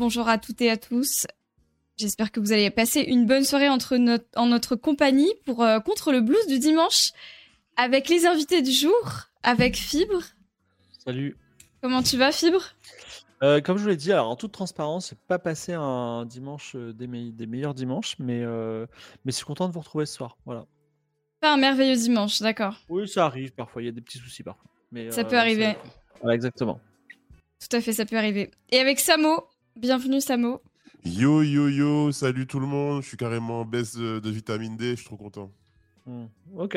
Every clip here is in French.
bonjour à toutes et à tous. J'espère que vous allez passer une bonne soirée entre notre, en notre compagnie pour euh, contre le blues du dimanche avec les invités du jour, avec Fibre. Salut. Comment tu vas, Fibre? Euh, comme je vous l'ai dit, alors en toute transparence, pas passé un dimanche euh, des, me- des meilleurs dimanches, mais, mais je suis content de vous retrouver ce soir. Voilà. Pas un merveilleux dimanche, d'accord. Oui, ça arrive parfois, il y a des petits soucis parfois. Mais, Ça peut arriver. Voilà, exactement. Tout à fait, ça peut arriver. Et avec Samo, bienvenue Samo. Yo yo yo, salut tout le monde, je suis carrément en baisse de, de vitamine D, je suis trop content. Hmm. Ok.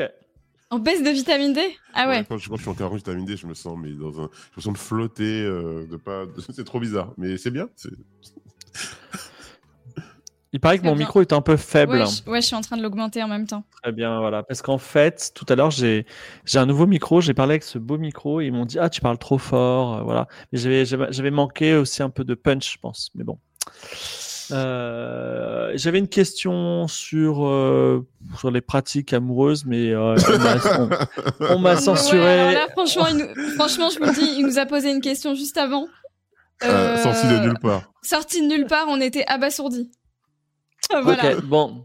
En baisse de vitamine D? Ah ouais. quand, je, quand je suis en carence vitamine D, je me sens mais dans un, je me sens de flotter, euh, de pas, de- c'est trop bizarre, mais c'est bien. Il paraît que mon bien. micro est un peu faible. Ouais, je, ouais, je suis en train de l'augmenter en même temps. Très bien, voilà. Parce qu'en fait, tout à l'heure, j'ai j'ai un nouveau micro. J'ai parlé avec ce beau micro et ils m'ont dit Ah, tu parles trop fort. euh, voilà. Mais j'avais j'avais j'avais manqué aussi un peu de punch, je pense. Mais bon. Euh, j'avais une question sur, euh, sur les pratiques amoureuses, mais euh, on m'a- on- on m'a Ouais, censuré. là, franchement, il nous- franchement, je vous le dis, il nous a posé une question juste avant. Euh, sorti de nulle part. Sorti de nulle part, on était abasourdis. Voilà. Ok, bon.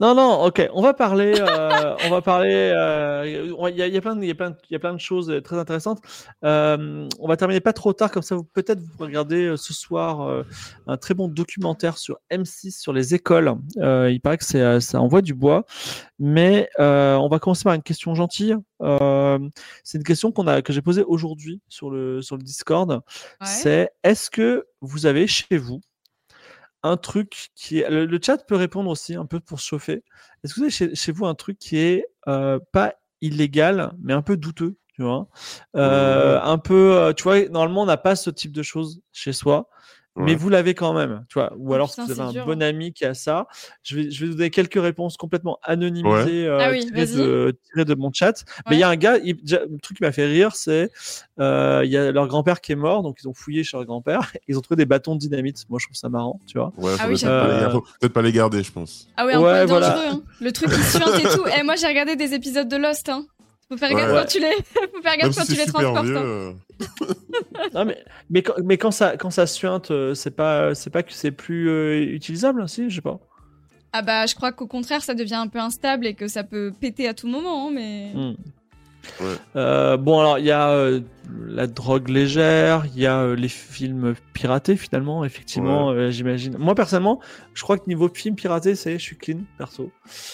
Non, non, ok. On va parler. euh, on va parler. euh, Il y, a, il y a plein de, il y a plein de- il y a plein de choses euh, très intéressantes. Euh, on va terminer pas trop tard, comme ça, vous peut-être vous regardez ce soir un très bon documentaire sur M6 sur les écoles. Il paraît que c'est, ça envoie du bois. Mais on va commencer par une question gentille. C'est une question qu'on a, que j'ai posée aujourd'hui sur le sur le Discord. Ouais. C'est est-ce que vous avez chez vous un truc qui est. Le, le chat peut répondre aussi un peu pour se chauffer. Est-ce que vous avez chez, chez vous un truc qui est euh, pas illégal, mais un peu douteux, tu vois? Euh, Un peu. euh, tu vois, normalement, on n'a pas ce type de choses chez soi. Mais vous l'avez quand même, tu vois. Ou alors, putain, si vous avez un dur, bon ami qui a ça, je vais, je vais vous donner quelques réponses complètement anonymisées euh, Ah oui, tirées, de, tirées de mon chat. Mais il y a un gars, il- déjà, le truc qui m'a fait rire, c'est euh, il y a leur grand-père qui est mort, donc ils ont fouillé chez leur grand-père, ils ont trouvé des bâtons de dynamite. Moi, je trouve ça marrant, tu vois. Ouais, Ah oui, peut-être pas, les- faut peut-être pas les garder, je pense. Ah ouais, un Ouais, peu voilà. dangereux. hein. Le truc qui suinte et tout. Eh, moi, j'ai regardé des épisodes de Lost. Hein. Faut faire gaffe Ouais. quand tu les, faut faire gaffe si quand tu les transportes. vieux. hein. euh, Non, mais, mais, quand, mais quand ça, quand ça suinte, euh, c'est pas, c'est pas que c'est plus euh, utilisable, si, je sais pas. Ah bah, je crois qu'au contraire, ça devient un peu instable et que ça peut péter à tout moment. hein, mais Hmm. Ouais. Euh, bon, alors, il y a euh, la drogue légère, il y a euh, les films piratés, finalement, effectivement, euh, j'imagine. Moi, personnellement, je crois que niveau film piraté, c'est, je suis clean, perso.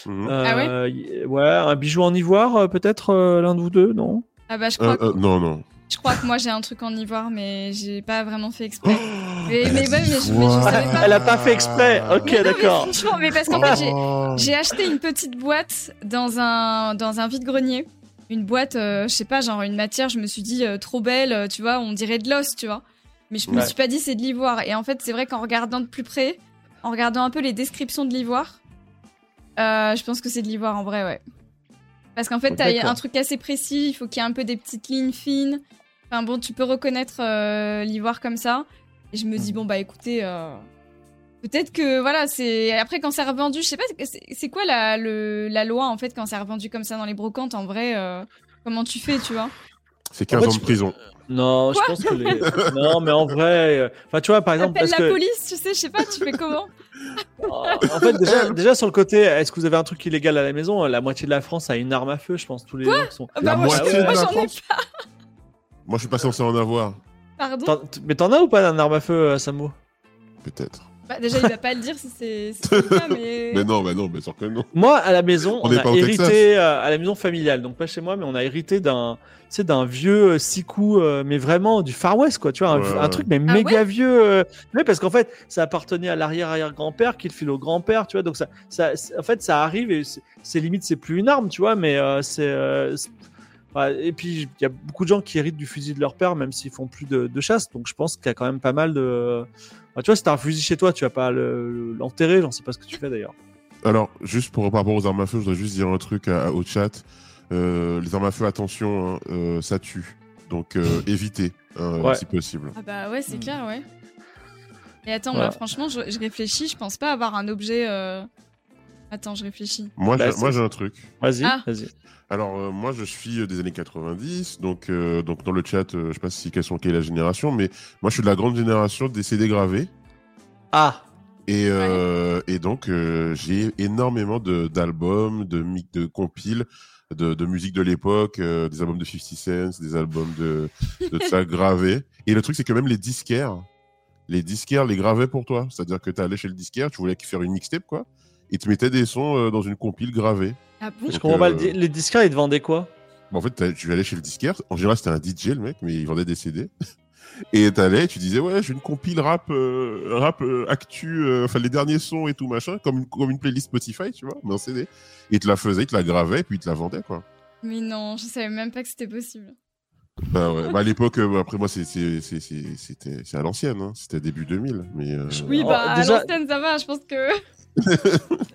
mhm. Ah ouais? y- Ouais, un bijou en ivoire, euh, peut-être, euh, l'un de vous deux, non? Ah bah, je crois, Euh, euh, non, non. je crois que moi j'ai un truc en ivoire, mais j'ai pas vraiment fait exprès. Mais, Elle mais, ouais, mais je, mais je savais pas. Elle a pas fait exprès, ok, non, mais d'accord. franchement, mais parce qu'en fait, j'ai. J'ai acheté une petite boîte dans un, dans un vide-grenier. Une boîte, euh, je sais pas, genre une matière, je me suis dit, euh, trop belle, euh, tu vois, on dirait de l'os, tu vois. Mais je me Ouais. suis pas dit c'est de l'ivoire. Et en fait, c'est vrai qu'en regardant de plus près, en regardant un peu les descriptions de l'ivoire, euh, je pense que c'est de l'ivoire en vrai, ouais. Parce qu'en fait, Oh, t'as d'accord. un truc assez précis, il faut qu'il y ait un peu des petites lignes fines. Enfin bon, tu peux reconnaître l'ivoire comme ça. Et je me dis, bon bah écoutez, euh, peut-être que voilà, c'est. Après, quand c'est revendu, je sais pas, c'est- quoi la, le, la loi en fait quand c'est revendu comme ça dans les brocantes en vrai euh, Comment tu fais, tu vois? C'est 15 En fait, ans de prison. Non, je pense que les. non, mais en vrai. euh, Enfin, tu vois, par exemple. Appelle parce la que... police, tu sais, je sais pas, tu fais comment? En fait, déjà, déjà sur le côté, est-ce que vous avez un truc illégal à la maison? La moitié de la France a une arme à feu, je pense. Tous les gens qui sont. Ah La moi, moitié j'en- de moi, la France pas. Moi, je suis pas censé en avoir. Pardon? Mais t'en as ou pas d'un arme à feu, euh, Samo? Peut-être. Bah, Déjà, il va pas le dire si c'est si c'est le cas, mais. Mais non, mais non, bien sûr que non. Moi, à la maison, On a hérité euh, à la maison familiale, donc pas chez moi, mais on a hérité d'un, sais, d'un vieux euh, six coups, euh, mais vraiment du Far West, quoi. Tu vois, un, Ouais, un ouais. truc mais Ah méga vieux. euh, mais parce qu'en fait, ça appartenait à l'arrière-arrière-grand-père, qui le file au grand-père, tu vois. Donc ça, ça, c'est- en fait, ça arrive et c'est, c'est limite, c'est plus une arme, tu vois, mais euh, c'est. Euh, et puis il y a beaucoup de gens qui héritent du fusil de leur père, même s'ils font plus de, de chasse. Donc je pense qu'il y a quand même pas mal de. Enfin, tu vois, si t'as un fusil chez toi, tu vas pas le- l'enterrer. J'en sais pas ce que tu fais d'ailleurs. Alors, juste pour, par rapport aux armes à feu, je voudrais juste dire un truc à- au chat. Euh, les armes à feu, attention, hein, euh, ça tue. Donc, euh, évitez, hein, Ouais. si possible. Ah bah ouais, c'est Hmm. clair, ouais. Et attends, Voilà. moi, franchement, je, je réfléchis, je pense pas avoir un objet. Attends, je réfléchis. Moi, Bah, j'ai- moi, c'est- j'ai un truc. Vas-y, Ah. vas-y. Alors, euh, moi, je suis euh, des années 90, donc, euh, donc dans le chat, euh, je sais pas si quelles sont quelle est la génération, mais moi, je suis de la grande génération des CD gravés. Ah, Et, euh, et donc, euh, j'ai énormément de- d'albums, de, de compiles, de, de musique de l'époque, euh, des albums de 50 Cent, des albums de, de ça gravés. Et le truc, c'est que même les disquaires, les disquaires les gravaient pour toi. C'est-à-dire que tu allais chez le disquaire, tu voulais faire une mixtape, quoi. Ils te mettaient des sons euh, dans une compile gravée. Ah bon je Donc, comprends pas. euh, le di- Les disquaires, ils te vendaient quoi? Bon, en fait, tu allais chez le disquaire. En général, c'était un DJ, le mec, mais il vendait des CD. Et t'allais, tu disais, ouais, j'ai une compile rap, euh, rap euh, actu, euh, enfin les derniers sons et tout, machin, comme une, comme une playlist Spotify, tu vois, mais en CD. Et te la faisait, te la gravait, puis te la vendait, quoi. Mais non, je savais même pas que c'était possible. Bah ouais. Bah, à l'époque, euh, après moi, c'est à l'ancienne, hein. c'était début 2000. Mais, euh, Oui, Oh, bah, déjà- à l'ancienne, ça va, je pense que.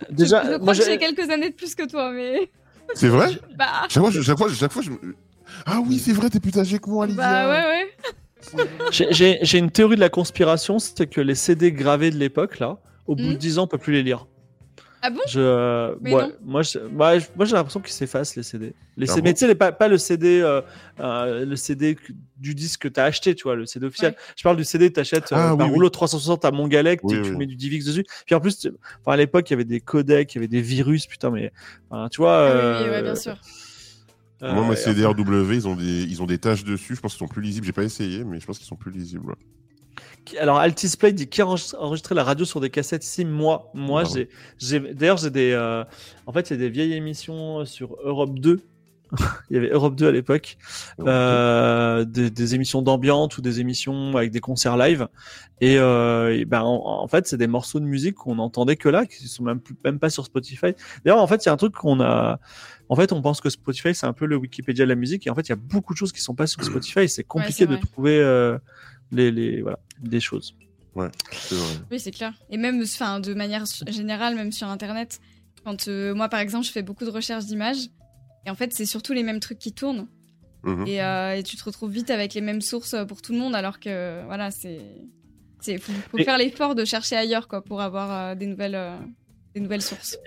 Déjà, je crois que j'ai- quelques années de plus que toi, mais. C'est vrai? Bah. chaque fois, je- chaque fois, chaque fois, je Ah oui, c'est vrai, t'es plus âgé que moi, Lydia. Bah ouais, ouais. J'ai- une théorie de la conspiration, c'est que les CD gravés de l'époque, là, au bout Hmm. de 10 ans, on peut plus les lire. Ah bon? Je, euh, Mais ouais, non. moi, je- moi, j'ai l'impression qu'ils s'effacent les CD. Les Ah CD bon? mais tu sais, les- pas, pas le CD, euh, euh, le CD du disque que t'as acheté, tu vois, le CD officiel. Ouais. Je parle du CD que t'achètes euh, Ah, par oui, oui. rouleau 360 à Mongalec, Oui, tu, tu oui. mets du DivX dessus. Puis en plus, tu- enfin, à l'époque, il y avait des codecs, il y avait des virus, putain, mais, enfin, tu vois. Ah oui, euh, oui, ouais, bien sûr. euh, Moi, ma CDRW, ils ont des, ils ont des taches dessus. Je pense qu'ils sont plus lisibles. J'ai pas essayé, mais je pense qu'ils sont plus lisibles. Alors Altisplay dit qui a enregistré la radio sur des cassettes ici moi moi j'ai j'ai d'ailleurs j'ai des euh, en fait il y a des vieilles émissions sur Europe 2 il y avait Europe 2 à l'époque. Euh, des, des émissions d'ambiance ou des émissions avec des concerts live. Et, euh, et ben en, en fait c'est des morceaux de musique qu'on entendait que là qui sont même plus, même pas sur Spotify. D'ailleurs en fait il y a un truc qu'on a en fait on pense que Spotify c'est un peu le Wikipédia de la musique. Et en fait il y a beaucoup de choses qui sont pas sur Spotify. C'est compliqué c'est de trouver euh, les, les voilà des choses C'est vrai. Oui, c'est clair. Et même, enfin, de manière générale, même sur Internet, quand euh, moi, par exemple, je fais beaucoup de recherches d'images, et en fait, c'est surtout les mêmes trucs qui tournent, Mhm. et, euh, et tu te retrouves vite avec les mêmes sources euh, pour tout le monde, alors que, voilà, c'est, c'est, faut, faut Et- faire l'effort de chercher ailleurs, quoi, pour avoir euh, des nouvelles, euh, des nouvelles sources.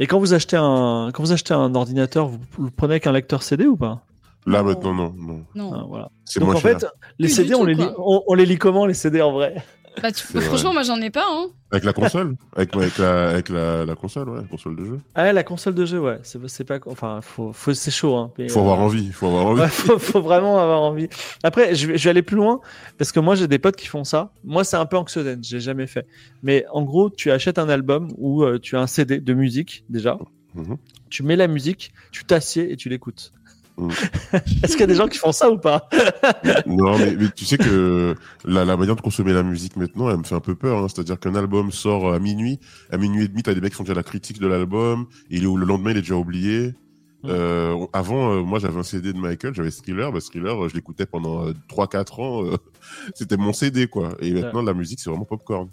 Et quand vous achetez un, quand vous achetez un ordinateur, vous, vous le prenez avec un lecteur CD ou pas? Là, Non. maintenant, non. non. Non. Ah, voilà. Donc moins en cher. fait, les Plus CD, on les, lit, on, on les lit comment les CD en vrai? Bah, tu- franchement, vrai. moi, j'en ai pas, hein. Avec la console? Avec, avec, la, avec la, la console, ouais, la console de jeu. Ah, la console de jeu, ouais. C'est pas, enfin, faut, faut, c'est chaud. Hein, mais, Il faut euh, avoir envie. Il faut avoir envie. Ouais, faut, faut vraiment avoir envie. Après, je vais, je vais aller plus loin parce que moi, j'ai des potes qui font ça. Moi, c'est un peu anxiogène, j'ai jamais fait. Mais en gros, tu achètes un album ou euh, tu as un CD de musique déjà. Mhm. Tu mets la musique, tu t'assieds et tu l'écoutes. Mhm. Est-ce qu'il y a des gens qui font ça ou pas Non, mais, mais tu sais que la, la manière de consommer la musique maintenant, elle me fait un peu peur. hein. C'est-à-dire qu'un album sort à minuit, à minuit et demi, t'as des mecs qui font déjà la critique de l'album, et le lendemain, il est déjà oublié. Mm. Euh, avant, euh, moi, j'avais un CD de Michael, j'avais Thriller. Bah, Thriller, euh, je l'écoutais pendant euh, 3-4 ans. C'était mon CD, quoi. Et maintenant, la musique, c'est vraiment popcorn.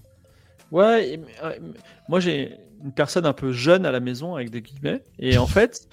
Ouais, moi j'ai une personne un peu jeune à la maison avec des guillemets. Et en fait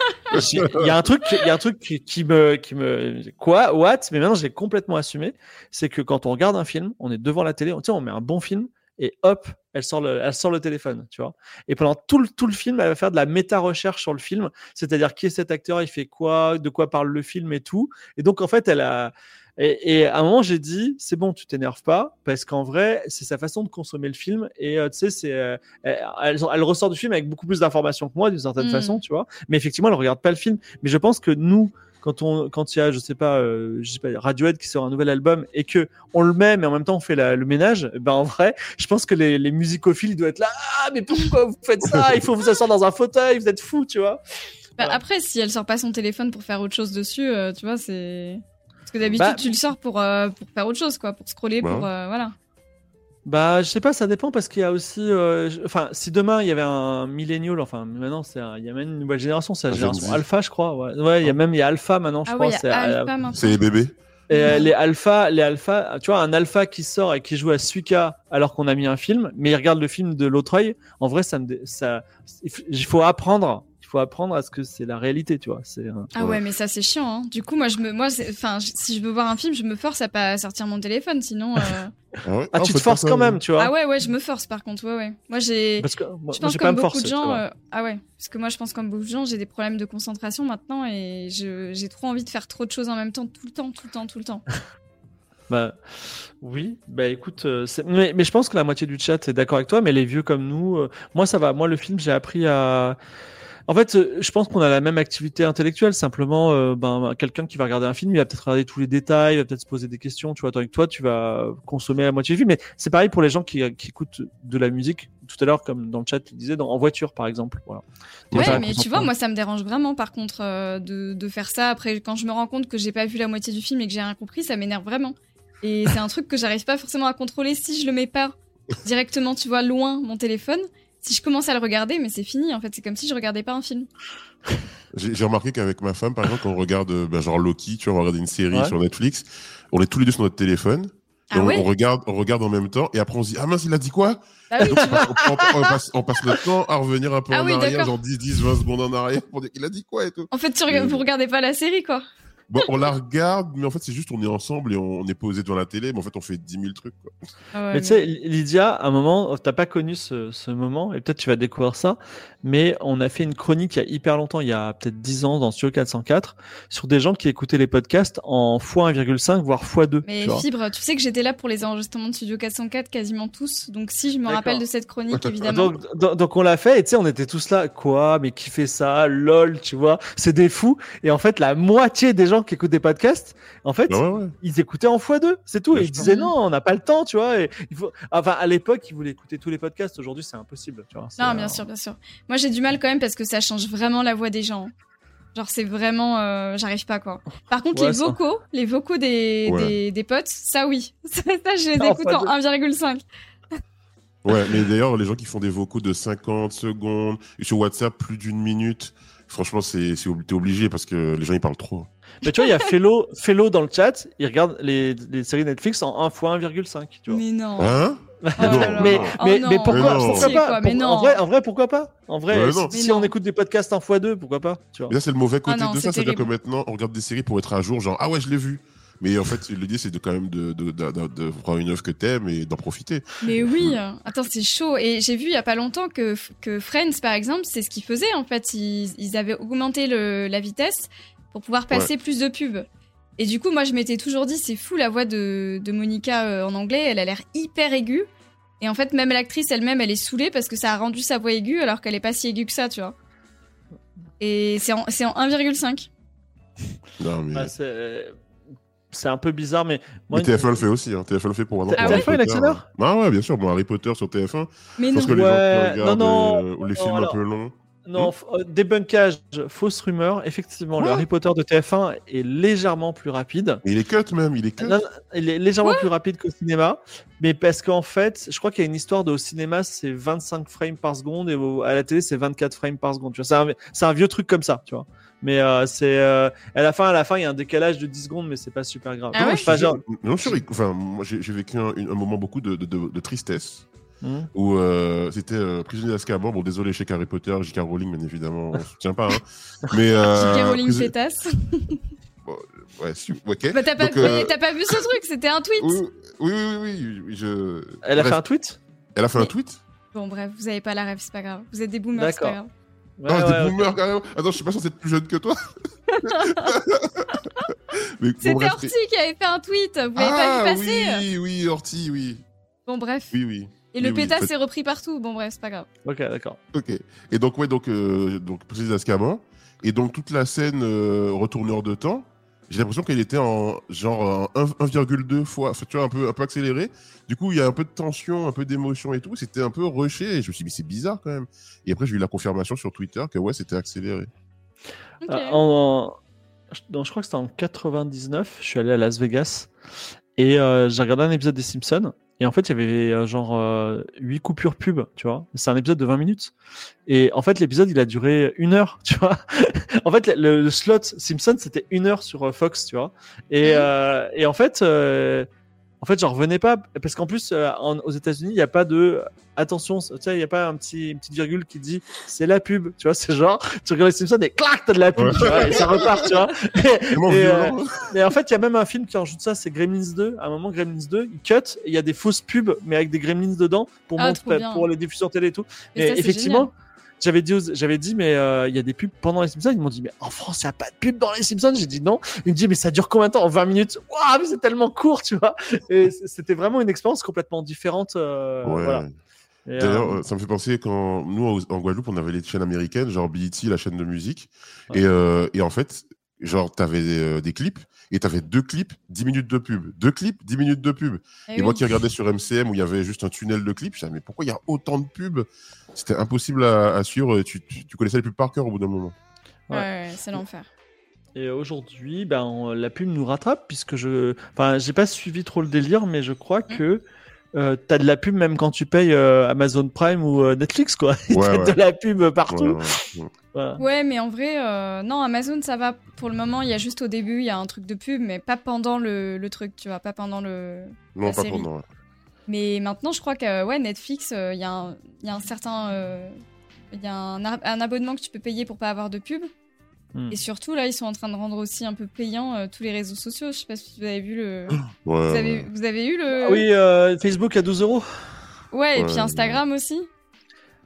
il y a un truc il y a un truc qui, me qui me quoi what? Mais maintenant j'ai complètement assumé. C'est que quand on regarde un film on est devant la télé on, on met un bon film et hop elle sort le elle sort le téléphone tu vois. Et pendant tout le tout le film elle va faire de la méta recherche sur le film. C'est-à-dire qui est cet acteur il fait quoi de quoi parle le film et tout. Et donc en fait elle a et, et à un moment, j'ai dit, c'est bon, tu t'énerves pas, parce qu'en vrai, c'est sa façon de consommer le film. Et euh, tu sais, c'est, euh, elle, elle ressort du film avec beaucoup plus d'informations que moi, d'une certaine Mm. façon, tu vois. Mais effectivement, elle regarde pas le film. Mais je pense que nous, quand on, quand il y a, je sais pas, euh, je sais pas, Radiohead qui sort un nouvel album et que on le met, mais en même temps on fait la- le ménage, ben en vrai, je pense que les, les musicophiles ils doivent être là. Ah, mais pourquoi vous faites ça? Il faut vous asseoir dans un fauteuil, vous êtes fous, tu vois. Bah, Voilà. Après, si elle sort pas son téléphone pour faire autre chose dessus, tu vois, c'est. Parce que d'habitude, Bah- tu le sors pour, euh, pour faire autre chose, quoi, pour scroller, Bah pour. ouais. euh, voilà. Bah, je sais pas, ça dépend parce qu'il y a aussi, euh, enfin, si demain il y avait un millennial, enfin, maintenant c'est, il y a même une nouvelle génération, c'est la Un Gen génération alpha, je crois. Ouais, ouais, il y a même il y a alpha maintenant, je ah crois. ouais, c'est, les bébés. Et les alpha, les alpha, tu vois, un alpha qui sort et qui joue à Suika alors qu'on a mis un film, mais il regarde le film de l'autre œil. En vrai, ça me, il faut apprendre. Faut apprendre à ce que c'est la réalité, tu vois. C'est un- Ah ouais, mais ça c'est chiant. Hein. Du coup, moi, je me, moi, c'est- enfin, si je veux voir un film, je me force à pas sortir mon téléphone, sinon. euh, Ah, ouais Ah, tu te forces quand même, tu vois. Ah ouais, ouais, je me force par contre. Ouais, ouais. Moi, j'ai. Parce que moi, Je pense comme me beaucoup forcer. de gens. euh, Ah ouais, parce que moi, je pense comme beaucoup de gens, j'ai des problèmes de concentration maintenant et je- j'ai trop envie de faire trop de choses en même temps, tout le temps, tout le temps, tout le temps. Bah, oui, bah écoute, euh, c'est- mais, mais je pense que la moitié du chat est d'accord avec toi, mais les vieux comme nous, euh, moi ça va. Moi, le film, j'ai appris à. En fait, euh, je pense qu'on a la même activité intellectuelle. Simplement, euh, ben, quelqu'un qui va regarder un film, il va peut-être regarder tous les détails, il va peut-être se poser des questions. Tu vois, que toi, tu vas consommer la moitié du film. Mais c'est pareil pour les gens qui, qui écoutent de la musique. Tout à l'heure, comme dans le chat, tu disais, dans, en voiture, par exemple. Voilà. Ouais, mais tu vois, moi, ça me dérange vraiment, par contre, euh, de, de faire ça. Après, quand je me rends compte que j'ai pas vu la moitié du film et que j'ai rien compris, ça m'énerve vraiment. Et c'est un truc que j'arrive pas forcément à contrôler si je le mets pas directement, tu vois, loin mon téléphone. Si je commence à le regarder, mais c'est fini, en fait. C'est comme si je regardais pas un film. J'ai remarqué qu'avec ma femme, par exemple, quand on regarde bah, genre Loki, tu vois, on va regarder une série Ouais. sur Netflix, on est tous les deux sur notre téléphone. et Ah on, ouais on regarde, on regarde en même temps, et après on se dit ah mince il a dit quoi? Bah oui, vois. on, on- on passe, on passe notre temps à revenir un peu Ah en oui, arrière, genre 10, 10, 20 secondes en arrière pour dire il a dit quoi? et tout. En fait, tu Euh. vous regardez pas la série, quoi. Bon, on la regarde, mais en fait c'est juste on est ensemble et on, on est posé devant la télé, mais en fait on fait 10 000 trucs. Quoi. Ah ouais, Mais tu sais, Lydia, à un moment, t'as pas connu ce, ce moment, et peut-être tu vas découvrir ça, mais on a fait une chronique il y a hyper longtemps, il y a peut-être 10 ans, dans Studio 404, sur des gens qui écoutaient les podcasts en x1,5, voire x2. Mais tu. Fibre, tu sais que j'étais là pour les enregistrements de Studio 404 quasiment tous. Donc si je me rappelle de cette chronique, évidemment. Donc, donc, donc on l'a fait, et tu sais, on était tous là, quoi, mais qui fait ça, lol, tu vois, c'est des fous. Et en fait, la moitié des gens qui écoutent des podcasts, en fait, ouais, ouais. ils écoutaient en x2, c'est tout. Et ils disaient non, on n'a pas le temps, tu vois. Et il faut... Enfin, à l'époque, ils voulaient écouter tous les podcasts. Aujourd'hui, c'est impossible, tu vois. Non, bien sûr, bien sûr. Moi, j'ai du mal quand même parce que ça change vraiment la voix des gens. Genre, c'est vraiment, euh, j'arrive pas quoi. Par contre, Ouais, les ça- vocaux, les vocaux des, Ouais. des, des potes, ça oui. Ça, je les Non, écoute en 1,5. Ouais, mais d'ailleurs, les gens qui font des vocaux de 50 secondes, et sur WhatsApp, plus d'une minute, franchement, c'est t'es obligé parce que les gens, ils parlent trop. Mais tu vois, il y a Fellow, Fellow dans le chat, il regarde les, les séries Netflix en 1 x 1,5, tu vois. Mais non. Hein Oh là là. mais, Oh mais, non. mais pourquoi, Mais non. pourquoi Pitié, pas quoi, mais Pour- non. En vrai, en vrai, pourquoi pas En vrai, si, non. si Mais on écoute des podcasts en x2, pourquoi pas tu vois. Mais ça, c'est le mauvais côté Ah non, de ça, c'est-à-dire que maintenant, on regarde des séries pour être à jour, genre, ah ouais, je l'ai vu. Mais en fait, l'idée, c'est de quand même de, de, de, de- de prendre une œuvre que t'aimes et d'en profiter. Mais oui, attends, c'est chaud. Et j'ai vu il y a pas longtemps que, que Friends, par exemple, c'est ce qu'ils faisaient en fait. Ils, ils avaient augmenté le, la vitesse pour pouvoir passer plus de pubs. Et du coup, moi, je m'étais toujours dit, c'est fou la voix de, de Monica euh, en anglais, elle a l'air hyper aiguë. Et en fait, même l'actrice elle-même, elle est saoulée parce que ça a rendu sa voix aiguë alors qu'elle est pas si aiguë que ça, tu vois. Et c'est en, c'est en 1,5. Non, mais... Ouais, c'est un peu bizarre, mais moi, mais TF1 le fait aussi, hein. TF1 le fait pour Ah ouais Harry TF1 il Potter. accélère Ah ouais, bien sûr, bon, Harry Potter sur TF1. Mais Je pense non. que les gens Ouais, qui regardent non, non, euh, ou les films alors- un peu longs. Non, f- euh, débunkage, fausse rumeur. Effectivement, le. Harry Potter de TF1 est légèrement plus rapide. Mais il est cut même, il est cut. Non, il est légèrement plus rapide qu'au cinéma, mais parce qu'en fait, je crois qu'il y a une histoire de au cinéma, c'est 25 frames par seconde et à la télé, c'est 24 frames par seconde. Tu vois, c'est un, vieux truc comme ça, tu vois. Mais euh, c'est euh, à la fin, à la fin, il y a un décalage de 10 secondes, mais c'est pas super grave. Ah ouais Enfin, genre- non, je suis enfin, moi, j'ai vécu un, moment beaucoup de, de, de, de tristesse. Où euh, c'était euh, Prisonnier d'Azkaban. Bon, désolé chez Harry Potter, J.K. Rowling, bien évidemment, on soutient pas. Hein. Mais. Euh, J.K. Rowling Prison- pétasse. Ouais, su- ok. Bah, t'as pas, euh, vu ce truc, c'était un tweet. Oui, oui, oui, oui, oui, je... Elle a Bref, fait un tweet? Elle a fait un tweet? Bon, bref, vous avez pas la rêve, c'est pas grave. Vous êtes des boomers, c'est pas D'accord. grave. Ouais, Ah, ouais, des boomers, carrément. Attends, je suis pas censé être plus jeune que toi. Mais bon, C'était bref, Orti qui avait fait un tweet, vous l'avez ah, pas vu passer oui, oui, Orti, oui. Bon, bref. Oui, oui. Et le oui, oui, pétasse s'est repris partout. Bon, bref, c'est pas grave. Ok, d'accord. Ok. Et donc, ouais, donc, euh, donc Prisonnier d'Azkaban. Et donc, toute la scène euh, retourneur de temps, j'ai l'impression qu'elle était en genre en 1 1,2 fois, enfin, tu vois, un peu, un peu accélérée. Du coup, il y a un peu de tension, un peu d'émotion et tout. C'était un peu rushé. Et je me suis dit, mais c'est bizarre quand même. Et après, j'ai eu la confirmation sur Twitter que ouais, c'était accéléré. Ok. Euh, en- donc, je crois que c'était en 99, je suis allé à Las Vegas et euh, j'ai regardé un épisode des Simpsons. Et en fait, il y avait euh, genre euh, 8 coupures pub, tu vois. C'est un épisode de 20 minutes. Et en fait, l'épisode, il a duré une heure, tu vois. en fait, le, le slot Simpson, c'était une heure sur euh, Fox, tu vois. Et, Mhm. euh, et en fait, euh, en fait, j'en revenais pas parce qu'en plus, euh, en- aux États-Unis, il n'y a pas de attention. Tu sais, il n'y a pas un petit, une petite virgule qui dit c'est la pub. Tu vois, c'est genre tu regardes les Simpsons et clac, t'as de la pub. Ouais. tu vois, et ça repart. Tu vois. Et, euh, en fait, il y a même un film qui rajoute ça, c'est Gremlins 2. À un moment, Gremlins 2, il cut, il y a des fausses pubs, mais avec des Gremlins dedans pour, Ah, montrer- pour les diffusions télé et tout. Mais ça, effectivement, j'avais dit, j'avais dit, mais euh, il y a des pubs pendant les Simpsons. Ils m'ont dit, mais en France, il n'y a pas de pub dans les Simpsons. J'ai dit non. Ils me dit, mais ça dure combien de temps? En 20 minutes. Waouh, mais c'est tellement court, tu vois. Et c'était vraiment une expérience complètement différente. euh, Ouais. voilà. D'ailleurs, euh, euh, ça me fait penser quand nous en Guadeloupe, on avait les chaînes américaines, genre BET, la chaîne de musique, Ouais. et, euh, et en fait, genre t'avais euh, des clips et t'avais deux clips, 10 minutes de pub, deux clips, 10 minutes de pub. Eh Et oui. moi qui regardais sur MCM où il y avait juste un tunnel de clips, je disais mais pourquoi il y a autant de pubs? C'était impossible à, à suivre. Tu, tu, tu connaissais les pubs par cœur au bout d'un moment. Ouais, ouais, c'est l'enfer. Et aujourd'hui, ben, on- la pub nous rattrape puisque je, enfin, j'ai pas suivi trop le délire, mais je crois Mm. que euh, t'as de la pub même quand tu payes euh, Amazon Prime ou euh, Netflix, quoi. Ouais, ouais. de la pub partout. Ouais, ouais, ouais. Voilà. Ouais, mais en vrai, euh, non, Amazon, ça va pour le moment. Il y a juste au début, il y a un truc de pub, mais pas pendant le, le truc, tu vois, pas pendant le. Non, La pas série. pendant. ouais. Mais maintenant, je crois que ouais, Netflix, euh, il y, a un- il y a un certain. euh, Il y a un, un abonnement que tu peux payer pour pas avoir de pub. Hmm. Et surtout, là, ils sont en train de rendre aussi un peu payant euh, tous les réseaux sociaux. Je sais pas si vous avez vu le. Ouais, Vous ouais. avez, vous avez eu le. Ah oui, euh, Facebook à 12 euros. Ouais, et puis Instagram aussi.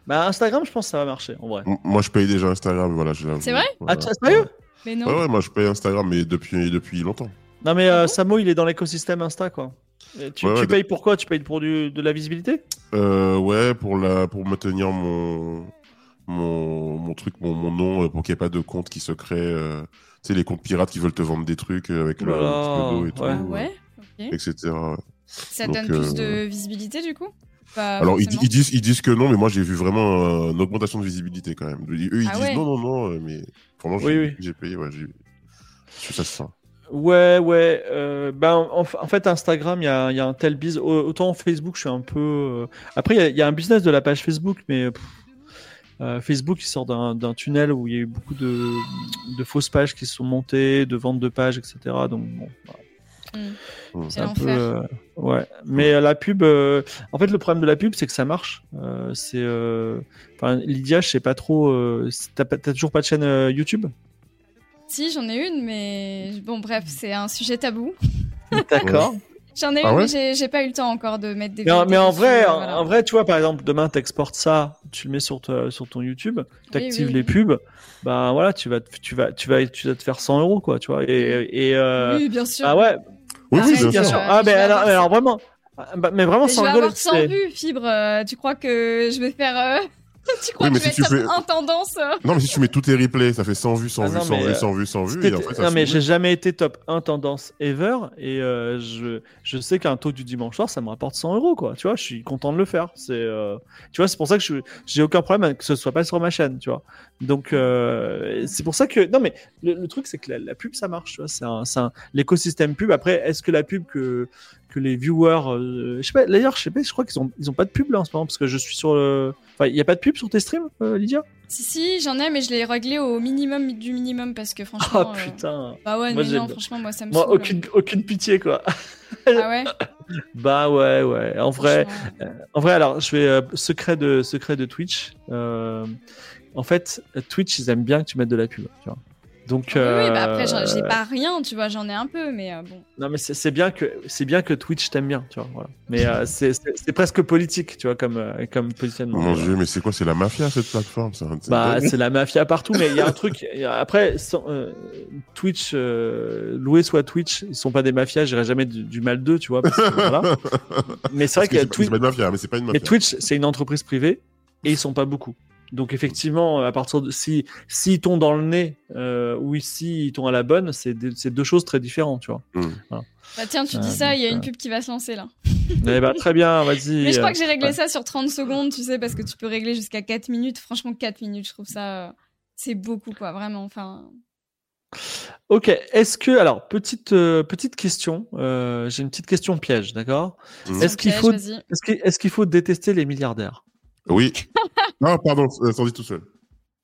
Bah Instagram, je pense que ça va marcher en vrai. M- Moi, je paye déjà Instagram, voilà. C'est vrai Voilà. Ah, tu- sérieux? Mais non. Ouais, ouais, moi je paye Instagram, mais depuis, depuis longtemps. Non mais Ah euh, bon? Samo, il est dans l'écosystème Insta quoi. Et tu Ouais, tu ouais, payes pour quoi? Tu payes pour du, de la visibilité? Euh, ouais, pour, la, pour maintenir mon, mon, mon truc, mon, mon nom, euh, pour qu'il n'y ait pas de compte qui se crée. euh, tu sais, les comptes pirates qui veulent te vendre des trucs euh, avec le pseudo et tout, ouais. Euh, ouais, ok. etc. Ça Donc, donne plus euh, de visibilité du coup? Pas Alors, ils, disent, ils disent que non, mais moi j'ai vu vraiment euh, une augmentation de visibilité quand même. Eux, ils Ah disent ouais. non, non, non, euh, mais vraiment, Oui, j'ai oui. payé, ouais, j'ai- je ça se sent. Ouais, ouais. euh, ben, en, en fait, Instagram, il y a, il y a un tel biz. Au- Autant Facebook, je suis un peu. euh, Après, il y a- il y, a un business de la page Facebook, mais pff, euh, Facebook, il sort d'un tunnel où il y a eu beaucoup de, de fausses pages qui se sont montées, de ventes de pages, etc. Donc, bon, voilà. Mm. C'est un peu, euh, ouais. Mais euh, la pub, euh, en fait, le problème de la pub, c'est que ça marche. Euh, c'est, euh, enfin, Lydia, je sais pas trop. euh, c'est- T'as toujours pas de chaîne euh, YouTube? Si, j'en ai une, mais bon, bref, c'est un sujet tabou. D'accord. J'en ai Ah une, ouais mais j'ai- pas eu le temps encore de mettre des Mais, en- vidéos mais en vrai, euh, en, voilà. en vrai, tu vois, par exemple, demain, t'exportes ça, tu le mets sur, ta- sur ton YouTube, t'actives oui, les oui. pubs, bah voilà, tu vas, te- tu vas, tu vas, tu vas te faire 100 euros, quoi, tu vois. Et, et euh, Oui, bien sûr. ah ouais, Oui, Arrête, oui, bien bien sûr. sûr. euh, Ah, ben vais alors, avoir alors vraiment, ah, bah, mais vraiment Mais je sans vais avoir 100 c'est- vues, Fibre. euh, tu crois que je vais faire. euh, tu crois Oui, mais que si tu fais- en tendance euh Non, mais si tu mets tous tes replays, ça fait 100 vues, 100 Ah vues, non, 100 mais, vues, euh, 100 vues, 100 vues, C'était- et après ça non mais j'ai jamais été top 1 tendance ever et euh, je, je sais qu'un taux du dimanche soir ça me rapporte 100 euros quoi. Tu vois je suis content de le faire. C'est euh, tu vois c'est pour ça que je j'ai aucun problème que ce soit pas sur ma chaîne tu vois donc euh, c'est pour ça que non mais le, le truc c'est que la, la pub ça marche tu vois c'est un, l'écosystème pub après est-ce que la pub que que les viewers euh, je sais pas d'ailleurs je sais pas je crois qu'ils ont ils ont pas de pub là en ce moment parce que je suis sur le enfin il y a pas de pub sur tes streams euh, Lydia? Si, si, j'en ai, mais je l'ai réglé au minimum du minimum parce que ah franchement. euh, putain Bah ouais, Moi, mais non, franchement, moi ça me moi saoule. aucune aucune pitié quoi Ah ouais? Bah ouais ouais en vrai. En vrai, alors, je fais euh, secret de secret de Twitch. Euh, en fait, Twitch, ils aiment bien que tu mettes de la pub. Tu vois. Donc, Oui, oui, bah après, j'en- euh, j'ai pas rien, tu vois, j'en ai un peu, mais euh, bon. non, mais c'est bien que c'est bien que Twitch t'aime bien, tu vois. Voilà. Mais euh, c'est presque politique, tu vois, comme euh, comme positionnement. Mon dieu, mais c'est quoi C'est la mafia cette plateforme ça? Bah, c'est la mafia partout, mais il y a un truc. Après, sans- euh, Twitch, euh, loué soit Twitch, ils sont pas des mafias. J'irai jamais du, du mal d'eux, tu vois. parce que, voilà. Mais c'est vrai Parce que que c'est pas- Twitch, c'est pas une mafia, mais c'est pas une Mais. Twitch, c'est une entreprise privée et ils sont pas beaucoup. Donc effectivement, à partir de si s'ils t'ont dans le nez euh, ou si ils t'ont à la bonne, c'est deux choses très différentes, tu vois. Bah tiens, tu dis Ah, ça, il y a une euh, pub qui va se lancer là. Eh ben, très bien, vas-y. Mais je crois euh, que j'ai réglé ouais. ça sur 30 secondes, tu sais, parce que tu peux régler jusqu'à 4 minutes. Franchement, 4 minutes, je trouve ça. euh, C'est beaucoup, quoi, vraiment. Enfin, Ok, est-ce que alors petite euh, petite question, euh, j'ai une petite question piège, d'accord? Mhm. Est-ce qu'il faut est-ce qu'il est-ce qu'il faut détester les milliardaires? Oui. non, pardon, euh, sans dire tout seul.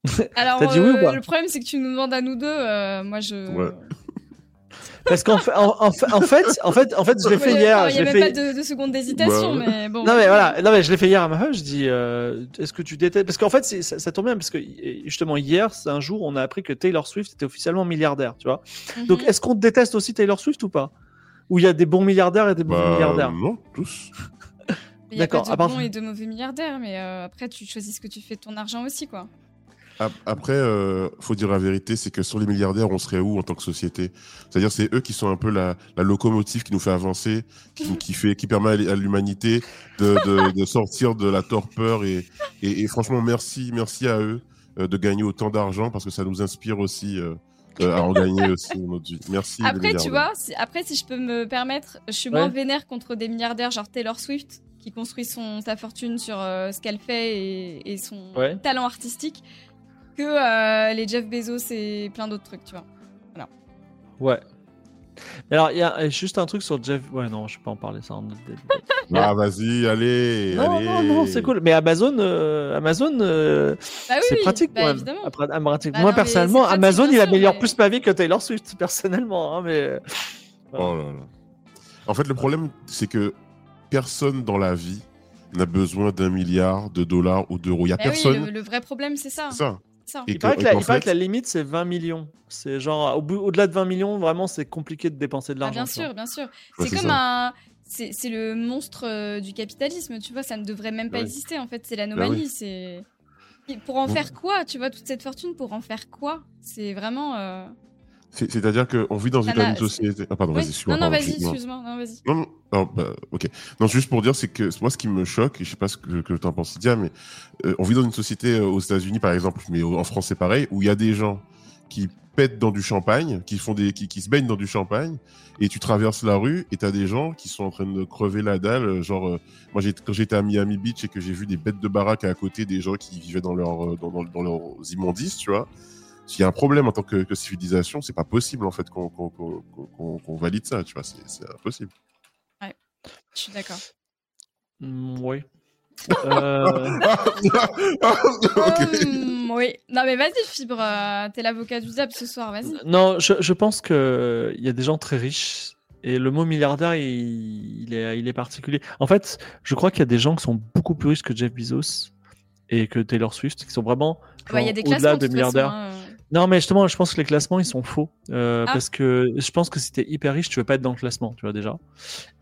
Alors, T'as dit oui ou euh, pas le problème, c'est que tu nous demandes à nous deux. euh, moi, je. Ouais. Parce qu'en fait, en, en fait, en fait, en fait, en fait, je l'ai fait hier. Il n'y avait fait... pas de, de seconde d'hésitation, Bah, mais bon. Non mais voilà, non mais je l'ai fait hier à ma femme. Je dis, euh, est-ce que tu détestes Parce qu'en fait, ça, ça tombe bien parce que justement hier, c'est un jour, on a appris que Taylor Swift était officiellement milliardaire, tu vois. Mhm. Donc, est-ce qu'on déteste aussi Taylor Swift ou pas? Ou il y a des bons milliardaires et des mauvais Bah, milliardaires? non, tous. Il y a pas d'accord, de bons et de mauvais milliardaires, mais euh, après, tu choisis ce que tu fais de ton argent aussi, quoi. Ap- Après, euh, faut dire la vérité, c'est que sur les milliardaires, on serait où en tant que société? C'est-à-dire, c'est eux qui sont un peu la, la locomotive qui nous fait avancer, qui, qui fait, qui permet à l'humanité de, de, de sortir de la torpeur et, et, et franchement, merci, merci à eux euh, de gagner autant d'argent parce que ça nous inspire aussi euh, euh, à en gagner aussi dans notre vie. Merci. Après, tu vois, si- après, si je peux me permettre, je suis moins vénère contre des milliardaires genre Taylor Swift, qui construit son, sa fortune sur euh, ce qu'elle fait et, et son Ouais. talent artistique, que euh, les Jeff Bezos et plein d'autres trucs, tu vois. Ouais. Mais alors, il y a juste un truc sur Jeff. Ouais, non, je peux pas en parler ça. en- Ah, vas-y, allez. Non, allez. non, non, c'est cool. Mais Amazon, euh, Amazon, euh, Bah oui, c'est pratique bah, quand même. évidemment. Après, ah, pratique. Bah Moi, non, personnellement, pratique, Amazon, il améliore mais- plus ma vie que Taylor Swift, personnellement. hein, mais Oh là là. En fait, le problème, c'est que personne dans la vie n'a besoin d'un milliard de dollars ou d'euros. Il y a Bah oui, personne. le, le vrai problème, c'est ça. C'est ça. ça. Et il paraît, que- que la, paraît que limite, c'est 20 millions. C'est genre, au au-delà de 20 millions, vraiment, c'est compliqué de dépenser de Ah, l'argent. bien sûr, bien sûr. Ouais, c'est comme ça. un. C'est le monstre euh, du capitalisme, tu vois, ça ne devrait même pas exister en fait, c'est l'anomalie, oui. c'est. Et Pour en Bon. faire quoi, tu vois, toute cette fortune, pour en faire quoi? C'est vraiment. euh, C'est-à-dire qu'on vit dans une, société. Ah, pardon, vas-y, excuse-moi. Non, non, vas-y, excuse-moi. non, vas-y. Non, non, non, bah, ok. Non, juste pour dire, c'est que moi, ce qui me choque, et je sais pas ce que, que tu en penses, Dia, mais euh, on vit dans une société euh, aux États-Unis, par exemple, mais en France, c'est pareil, où il y a des gens qui pètent dans du champagne, qui font des, qui, qui se baignent dans du champagne, et tu traverses la rue et t'as des gens qui sont en train de crever la dalle, euh, genre, euh, moi, j'ai- quand j'étais à Miami Beach et que j'ai vu des bêtes de baraque à côté des gens qui vivaient dans leur, dans, dans, dans leurs immondices, tu vois. S'il y a un problème en tant que, que civilisation, c'est pas possible en fait qu'on valide ça, tu vois, c'est impossible. Je suis d'accord. Mm, oui. Euh. Hum, oui. Non, mais vas-y, Fibre, euh, t'es l'avocat du diable ce soir, vas-y. non, je, je pense que il y a des gens très riches et le mot milliardaire, il, il est, il est particulier. En fait, je crois qu'il y a des gens qui sont beaucoup plus riches que Jeff Bezos et que Taylor Swift, qui sont vraiment classements au-delà de façon, milliardaires. hein. Non, mais justement, je pense que les classements, ils sont faux. Euh, Ah. Parce que je pense que si t'es hyper riche, tu veux pas être dans le classement, tu vois déjà.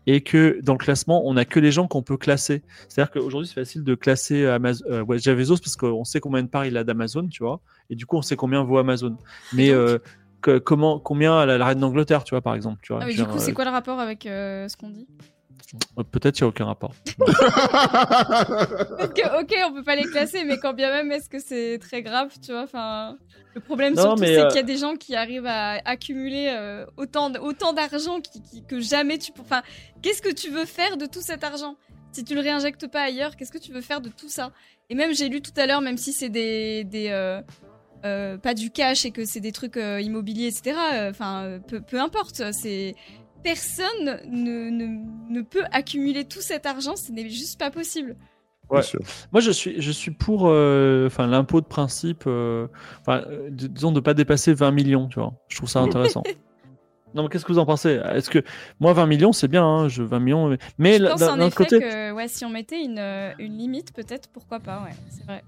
Et que dans le classement, on a que les gens qu'on peut classer. C'est-à-dire qu'aujourd'hui, c'est facile de classer Amazon, euh, ouais, Bezos parce qu'on sait combien de parts il a d'Amazon, tu vois. Et du coup, on sait combien vaut Amazon. Mais donc euh, que- comment, combien a la, la reine d'Angleterre, tu vois, par exemple. Tu vois. Ah, mais du coup, c'est quoi le rapport avec euh, ce qu'on dit? euh, Peut-être il n'y a aucun rapport. Parce que, ok, on peut pas les classer, mais quand bien même, est-ce que c'est très grave, tu vois Enfin, le problème Non, surtout, c'est euh, qu'il y a des gens qui arrivent à accumuler euh, autant, autant d'argent qui, qui- que jamais tu peux. Enfin, qu'est-ce que tu veux faire de tout cet argent? Si tu le réinjectes pas ailleurs, qu'est-ce que tu veux faire de tout ça? Et même, j'ai lu tout à l'heure, même si c'est des, des euh, euh, pas du cash et que c'est des trucs euh, immobiliers, etc. euh, Enfin, euh, peu, peu importe, c'est personne ne, ne, ne peut accumuler tout cet argent, ce n'est juste pas possible. Ouais. Moi, je suis, je suis pour euh, l'impôt de principe, euh, euh, dis- disons de pas dépasser 20 millions, tu vois. Je trouve ça intéressant. non, mais qu'est-ce que vous en pensez? Est-ce que moi 20 millions, c'est bien, hein, je 20 millions, mais, d'un côté, que ouais, si on mettait une, une limite, peut-être, pourquoi pas, ouais, c'est vrai.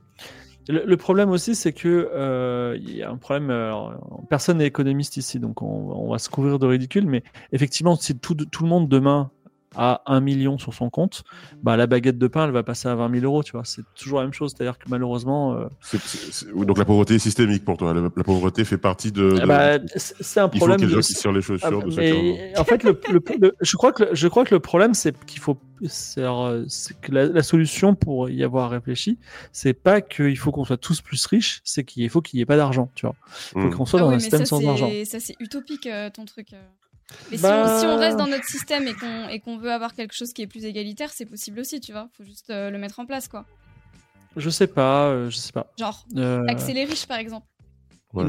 Le, problème aussi, c'est que euh, il y a un problème. alors, personne n'est économiste ici, donc on, on va se couvrir de ridicule, mais effectivement, si tout, tout le monde demain a 1 million sur son compte, bah la baguette de pain, elle va passer à 20 000 euros, tu vois. C'est toujours la même chose, c'est-à-dire que malheureusement. euh, C'est- c'est- c'est- oui, donc la pauvreté est systémique pour toi. La, la pauvreté fait partie de. de- bah, c'est un il faut problème. ait des de- gens qui tirent les chaussures Ah, de en ont. mais en fait, le, le- le- je, crois que le, je crois que le problème, c'est qu'il faut. Alors, euh, c'est que la, la solution pour y avoir réfléchi, c'est pas qu'il faut qu'on soit tous plus riches, c'est qu'il faut qu'il n'y ait pas d'argent, tu vois. Il faut Mm. qu'on soit Ah dans oui, un système ça, sans argent. ça, c'est utopique, euh, ton truc. Euh. Mais si, Bah- on, si on reste dans notre système et qu'on et qu'on veut avoir quelque chose qui est plus égalitaire, c'est possible aussi, tu vois. Faut juste euh, le mettre en place, quoi. Je sais pas, euh, je sais pas. Genre, Euh, taxer les riches, par exemple. Ouais.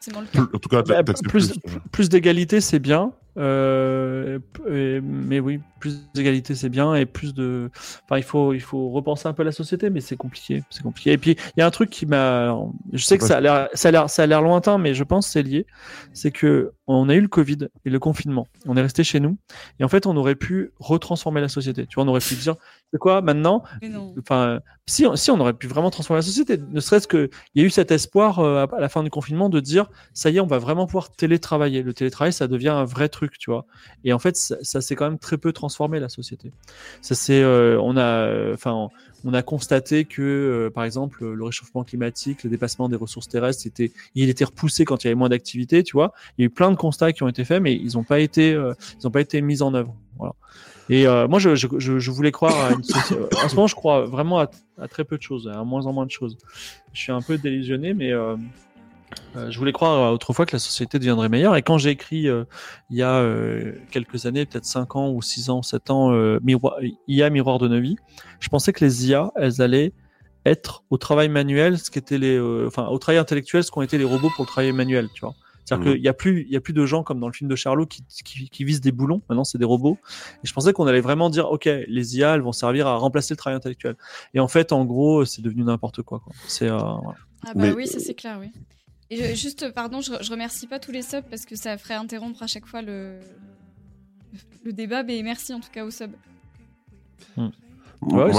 C'est mon le cas. En tout cas, bah, plus. plus d'égalité, c'est bien. Euh, et, mais oui, plus d'égalité c'est bien et plus de. Enfin, il faut, il faut repenser un peu la société, mais c'est compliqué, c'est compliqué. Et puis il y a un truc qui m'a, je sais que ça a l'air, ça a l'air, ça a l'air lointain, mais je pense que c'est lié. C'est que on a eu le Covid et le confinement, on est resté chez nous et en fait on aurait pu retransformer la société. Tu vois, on aurait pu dire, quoi maintenant Enfin, si, si on aurait pu vraiment transformer la société, ne serait-ce que il y a eu cet espoir euh, à la fin du confinement de dire, ça y est, on va vraiment pouvoir télétravailler. Le télétravail, ça devient un vrai truc, tu vois. Et en fait, ça, ça s'est quand même très peu transformé la société. Ça c'est, euh, on a, enfin, on a constaté que, euh, par exemple, le réchauffement climatique, le dépassement des ressources terrestres, était, il était repoussé quand il y avait moins d'activité, tu vois. Il y a eu plein de constats qui ont été faits, mais ils n'ont pas été, ils ont pas été mis en œuvre. Voilà. Et euh, moi, je, je, je, voulais croire à une société. en ce moment, je crois vraiment à, à, très peu de choses, à moins en moins de choses. Je suis un peu délusionné, mais euh, euh, je voulais croire autrefois que la société deviendrait meilleure. Et quand j'ai écrit il y a quelques années, peut-être 5 ans ou 6 ans, 7 ans, miroir, IA Miroir de Novi, je pensais que les IA, elles allaient être au travail manuel, ce qui était les, enfin, au travail intellectuel, ce qu'ont été les robots pour le travail manuel, tu vois. C'est-à-dire mmh. qu'il y a plus, il y a plus de gens comme dans le film de Charlot qui, qui, qui visent des boulons. Maintenant, c'est des robots. Et je pensais qu'on allait vraiment dire, ok, les IA, elles vont servir à remplacer le travail intellectuel. Et en fait, en gros, c'est devenu n'importe quoi. quoi. C'est. Euh, voilà. Ah bah oui, ça c'est clair, oui. Et juste, pardon, je, je, remercie pas tous les subs parce que ça ferait interrompre à chaque fois le, le débat, mais merci en tout cas aux subs. Moi,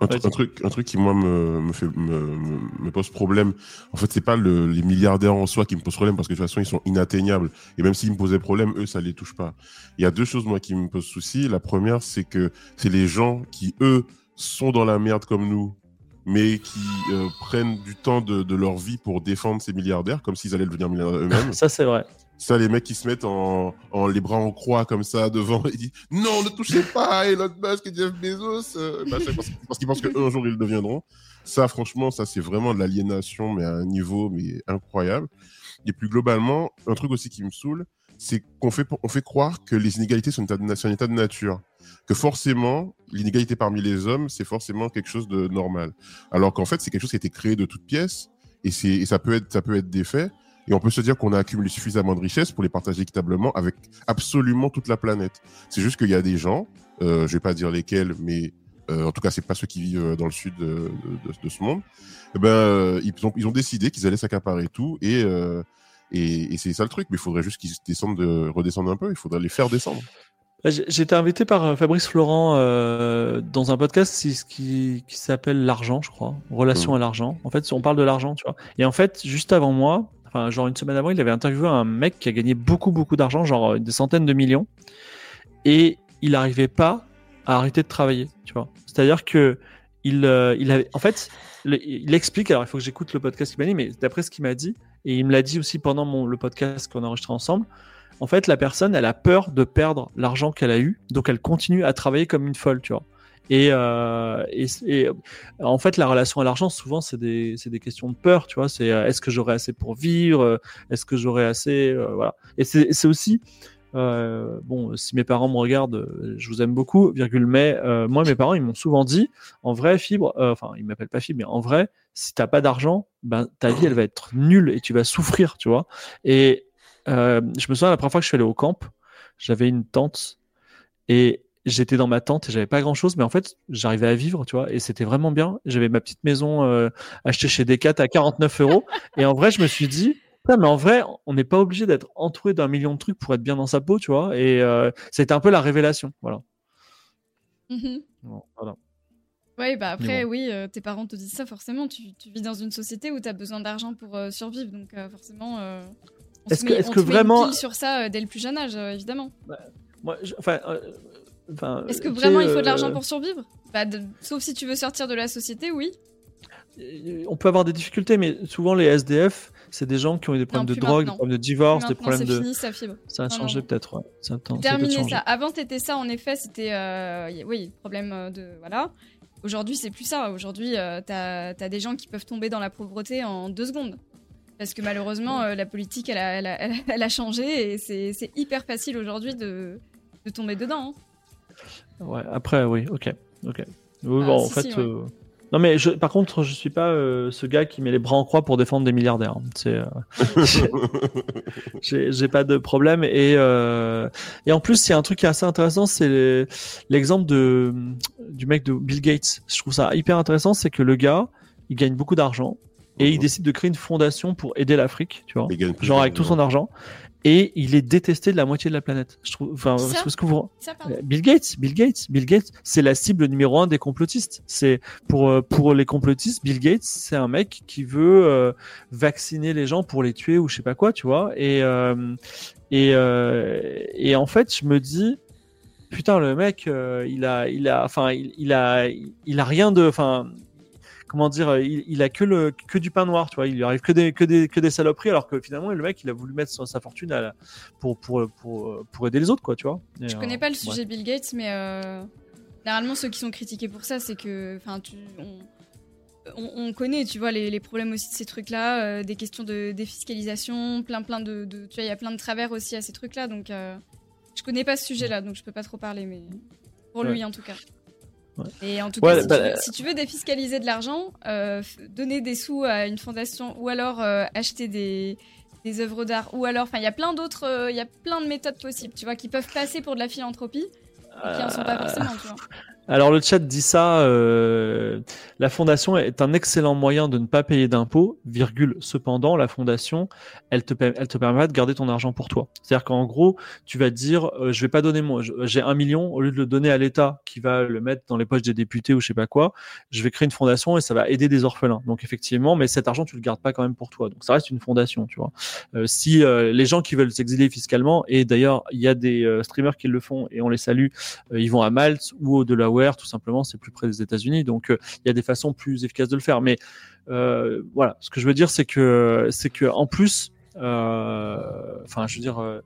un, truc, un truc qui moi me, me fait me, me, pose problème. En fait, c'est pas le, les milliardaires en soi qui me posent problème parce que de toute façon ils sont inatteignables. Et même s'ils me posaient problème, eux ça les touche pas. Il y a deux choses moi qui me posent souci. La première, c'est que c'est les gens qui eux sont dans la merde comme nous, mais qui euh, prennent du temps de, de, leur vie pour défendre ces milliardaires comme s'ils allaient devenir milliardaires eux-mêmes. ça c'est vrai. Ça, les mecs qui se mettent en, les bras en croix comme ça devant et disent non, ne touchez pas Elon Musk et Jeff Bezos euh, parce, qu'ils pensent qu'un jour ils le deviendront. Ça, franchement, ça c'est vraiment de l'aliénation, mais à un niveau mais incroyable. Et plus globalement, un truc aussi qui me saoule, c'est qu'on fait, on fait croire que les inégalités sont un état de nature. Que forcément, l'inégalité parmi les hommes, c'est forcément quelque chose de normal. Alors qu'en fait, c'est quelque chose qui a été créé de toutes pièces et, et ça peut être, ça peut être des faits. Et on peut se dire qu'on a accumulé suffisamment de richesses pour les partager équitablement avec absolument toute la planète. C'est juste qu'il y a des gens, euh, je vais pas dire lesquels, mais euh, en tout cas, c'est pas ceux qui vivent euh, dans le sud de, de, de ce monde. Eh ben, euh, ils, ont, ils ont décidé qu'ils allaient s'accaparer tout et, euh, et, et c'est ça le truc. Mais il faudrait juste qu'ils descendent, de, redescendent un peu. Il faudrait les faire descendre. Été invité par Fabrice Florent euh, dans un podcast qui, qui s'appelle L'argent, je crois, Relation mmh. à l'argent. En fait, on parle de l'argent, tu vois. Et en fait, juste avant moi, genre une semaine avant, il avait interviewé un mec qui a gagné beaucoup, beaucoup d'argent, genre des centaines de millions. Et il n'arrivait pas à arrêter de travailler, tu vois. C'est-à-dire que il, euh, avait, en fait, il explique, alors il faut que j'écoute le podcast qu'il m'a dit, mais d'après ce qu'il m'a dit, et il me l'a dit aussi pendant le podcast qu'on a enregistré ensemble, en fait, la personne, elle a peur de perdre l'argent qu'elle a eu, donc elle continue à travailler comme une folle, tu vois. Et, euh, et, en fait, la relation à l'argent, souvent, c'est des, des, questions de peur, tu vois. C'est euh, est-ce que j'aurai assez pour vivre? Est-ce que j'aurai assez? Euh, Voilà. Et c'est aussi, euh, bon, si mes parents me regardent, euh, je vous aime beaucoup, virgule, mais euh, moi, mes parents, ils m'ont souvent dit, en vrai, Fibre, enfin, ils m'appellent pas Fibre, mais en vrai, si t'as pas d'argent, ben, ta vie, elle va être nulle et tu vas souffrir, tu vois. Et je me souviens, la première fois que je suis allé au camp, j'avais une tante et j'étais dans ma tente et j'avais pas grand chose, mais en fait, j'arrivais à vivre, tu vois, et c'était vraiment bien. J'avais ma petite maison euh, achetée chez Decat à 49 euros. Et en vrai, je me suis dit, mais en vrai, on n'est pas obligé d'être entouré d'un million de trucs pour être bien dans sa peau, tu vois. Et euh, c'était un peu la révélation, voilà. Voilà. Oui, bah après, oui, euh, tes parents te disent ça, forcément. Tu, tu vis dans une société où tu as besoin d'argent pour euh, survivre, donc forcément. est-ce que, est-ce que vraiment. sur ça dès le plus jeune âge, évidemment. Bah, moi, enfin, est-ce que vraiment il faut de l'argent euh, pour survivre bah, Sauf si tu veux sortir de la société, oui. Euh, on peut avoir des difficultés, mais souvent les SDF, c'est des gens qui ont eu des problèmes de drogue, des problèmes de divorce, des problèmes de. Fini, ça, fibre. ça a changé peut-être. Ouais. Ça Terminé ça. Avant c'était ça, en effet, c'était euh, oui problème de voilà. Aujourd'hui c'est plus ça. Aujourd'hui t'as as des gens qui peuvent tomber dans la pauvreté en deux secondes. Parce que malheureusement, la politique, elle a, elle a, elle a changé et c'est hyper facile aujourd'hui de, de tomber dedans. Hein. Ouais, après, oui, ok. ok. bon, ah, en fait, euh, Non, mais je, par contre, je suis pas euh, ce gars qui met les bras en croix pour défendre des milliardaires. C'est, euh, j'ai pas de problème. Et, euh, et en plus, il y a un truc qui est assez intéressant, c'est l'exemple de du mec de Bill Gates. Je trouve ça hyper intéressant, c'est que le gars, il gagne beaucoup d'argent et il décide de créer une fondation pour aider l'Afrique, tu vois, genre avec tout son argent. Et il est détesté de la moitié de la planète. Je trouve. Enfin, Ça est-ce que vous Ça, euh, Bill Gates, Bill Gates, Bill Gates, c'est la cible numéro un des complotistes. C'est pour euh, pour les complotistes, Bill Gates, c'est un mec qui veut euh, vacciner les gens pour les tuer ou je sais pas quoi, tu vois. Et euh, et euh, et en fait, je me dis putain le mec, euh, il a il a enfin il, il a il a rien de enfin comment dire, il, il a que le que du pain noir, tu vois. Il lui arrive que des que des que des saloperies, alors que finalement le mec il a voulu mettre sa, sa fortune à la- pour pour pour pour aider les autres, quoi, tu vois. Et, Je euh, connais pas le ouais. sujet Bill Gates, mais euh, généralement ceux qui sont critiqués pour ça, c'est que, enfin, on, on, on connaît, tu vois, les, les problèmes aussi de ces trucs-là, euh, des questions de défiscalisation, plein, plein de, de- tu vois, il y a plein de travers aussi à ces trucs-là, donc euh, je connais pas ce sujet-là, donc je peux pas trop parler, mais pour lui en tout cas. Ouais. Et en tout Ouais, cas, si, bah, tu veux, si tu veux défiscaliser de l'argent, euh, donner des sous à une fondation ou alors euh, acheter des, des œuvres d'art ou alors, enfin, il y a plein d'autres, euh, il y a plein de méthodes possibles, tu vois, qui peuvent passer pour de la philanthropie et qui en sont pas Euh, forcément, tu vois. Alors le chat dit ça, euh, la fondation est un excellent moyen de ne pas payer d'impôts, virgule, cependant la fondation, elle te, elle te permet de garder ton argent pour toi. C'est-à-dire qu'en gros, tu vas dire, euh, je vais pas donner mon, je- j'ai un million, au lieu de le donner à l'État qui va le mettre dans les poches des députés ou je sais pas quoi, je vais créer une fondation et ça va aider des orphelins. Donc effectivement, mais cet argent tu le gardes pas quand même pour toi. Donc ça reste une fondation, tu vois. Euh, si euh, les gens qui veulent s'exiler fiscalement, et d'ailleurs il y a des euh, streamers qui le font et on les salue, euh, ils vont à Malte ou au Tout simplement, c'est plus près des États-Unis. Donc, euh, il y a des façons plus efficaces de le faire. Mais euh, voilà, ce que je veux dire, c'est que, c'est que en plus, euh, enfin, je veux dire,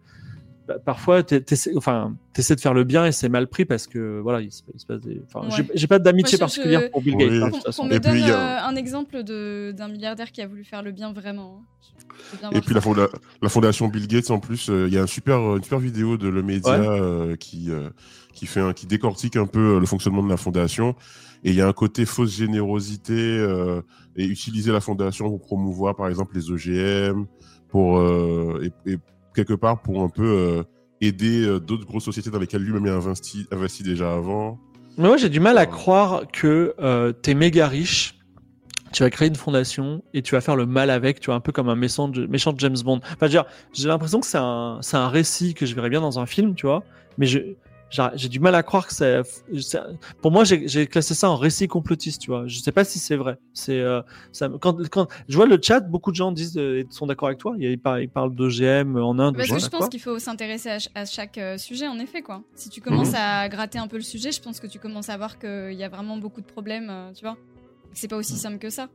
bah, parfois, t'essaies, enfin, t'essaies de faire le bien et c'est mal pris parce que voilà, il se, il se passe des. Enfin, Ouais. j'ai- pas d'amitié particulière je- pour Bill Oui. Gates. hein, de toute me Et donne puis, a- euh, un exemple de- d'un milliardaire qui a voulu faire le bien vraiment. Bien Et puis la, fonda- la fondation Bill Gates en plus, euh, il y a un super, une super vidéo de le média Ouais. euh, qui euh, qui fait un, qui décortique un peu euh, le fonctionnement de la fondation. Et il y a un côté fausse générosité euh, et utiliser la fondation pour promouvoir par exemple les OGM, pour euh, et, et quelque part pour un peu euh, aider euh, d'autres grosses sociétés dans lesquelles lui-même a investi, investi déjà avant. Mais moi, j'ai du mal à Ouais. croire que euh, t'es méga riche. Tu vas créer une fondation et tu vas faire le mal avec, tu vois, un peu comme un méchant, méchant James Bond. Enfin, j'ai l'impression que c'est un, un récit que je verrais bien dans un film, tu vois. Mais je, j'ai du mal à croire que c'est. Pour moi, j'ai classé ça en récit complotiste, tu vois. Je sais pas si c'est vrai. C'est euh, Quand, quand je vois le chat, beaucoup de gens disent euh, sont d'accord avec toi. Ils parlent, ils parlent d'OGM en Inde. Parce que je pense qu'il faut s'intéresser à, ch- à chaque euh, sujet, en effet, quoi. Si tu commences Mhm. à gratter un peu le sujet, je pense que tu commences à voir qu'il y a vraiment beaucoup de problèmes, euh, tu vois. C'est pas aussi Mhm. simple que ça,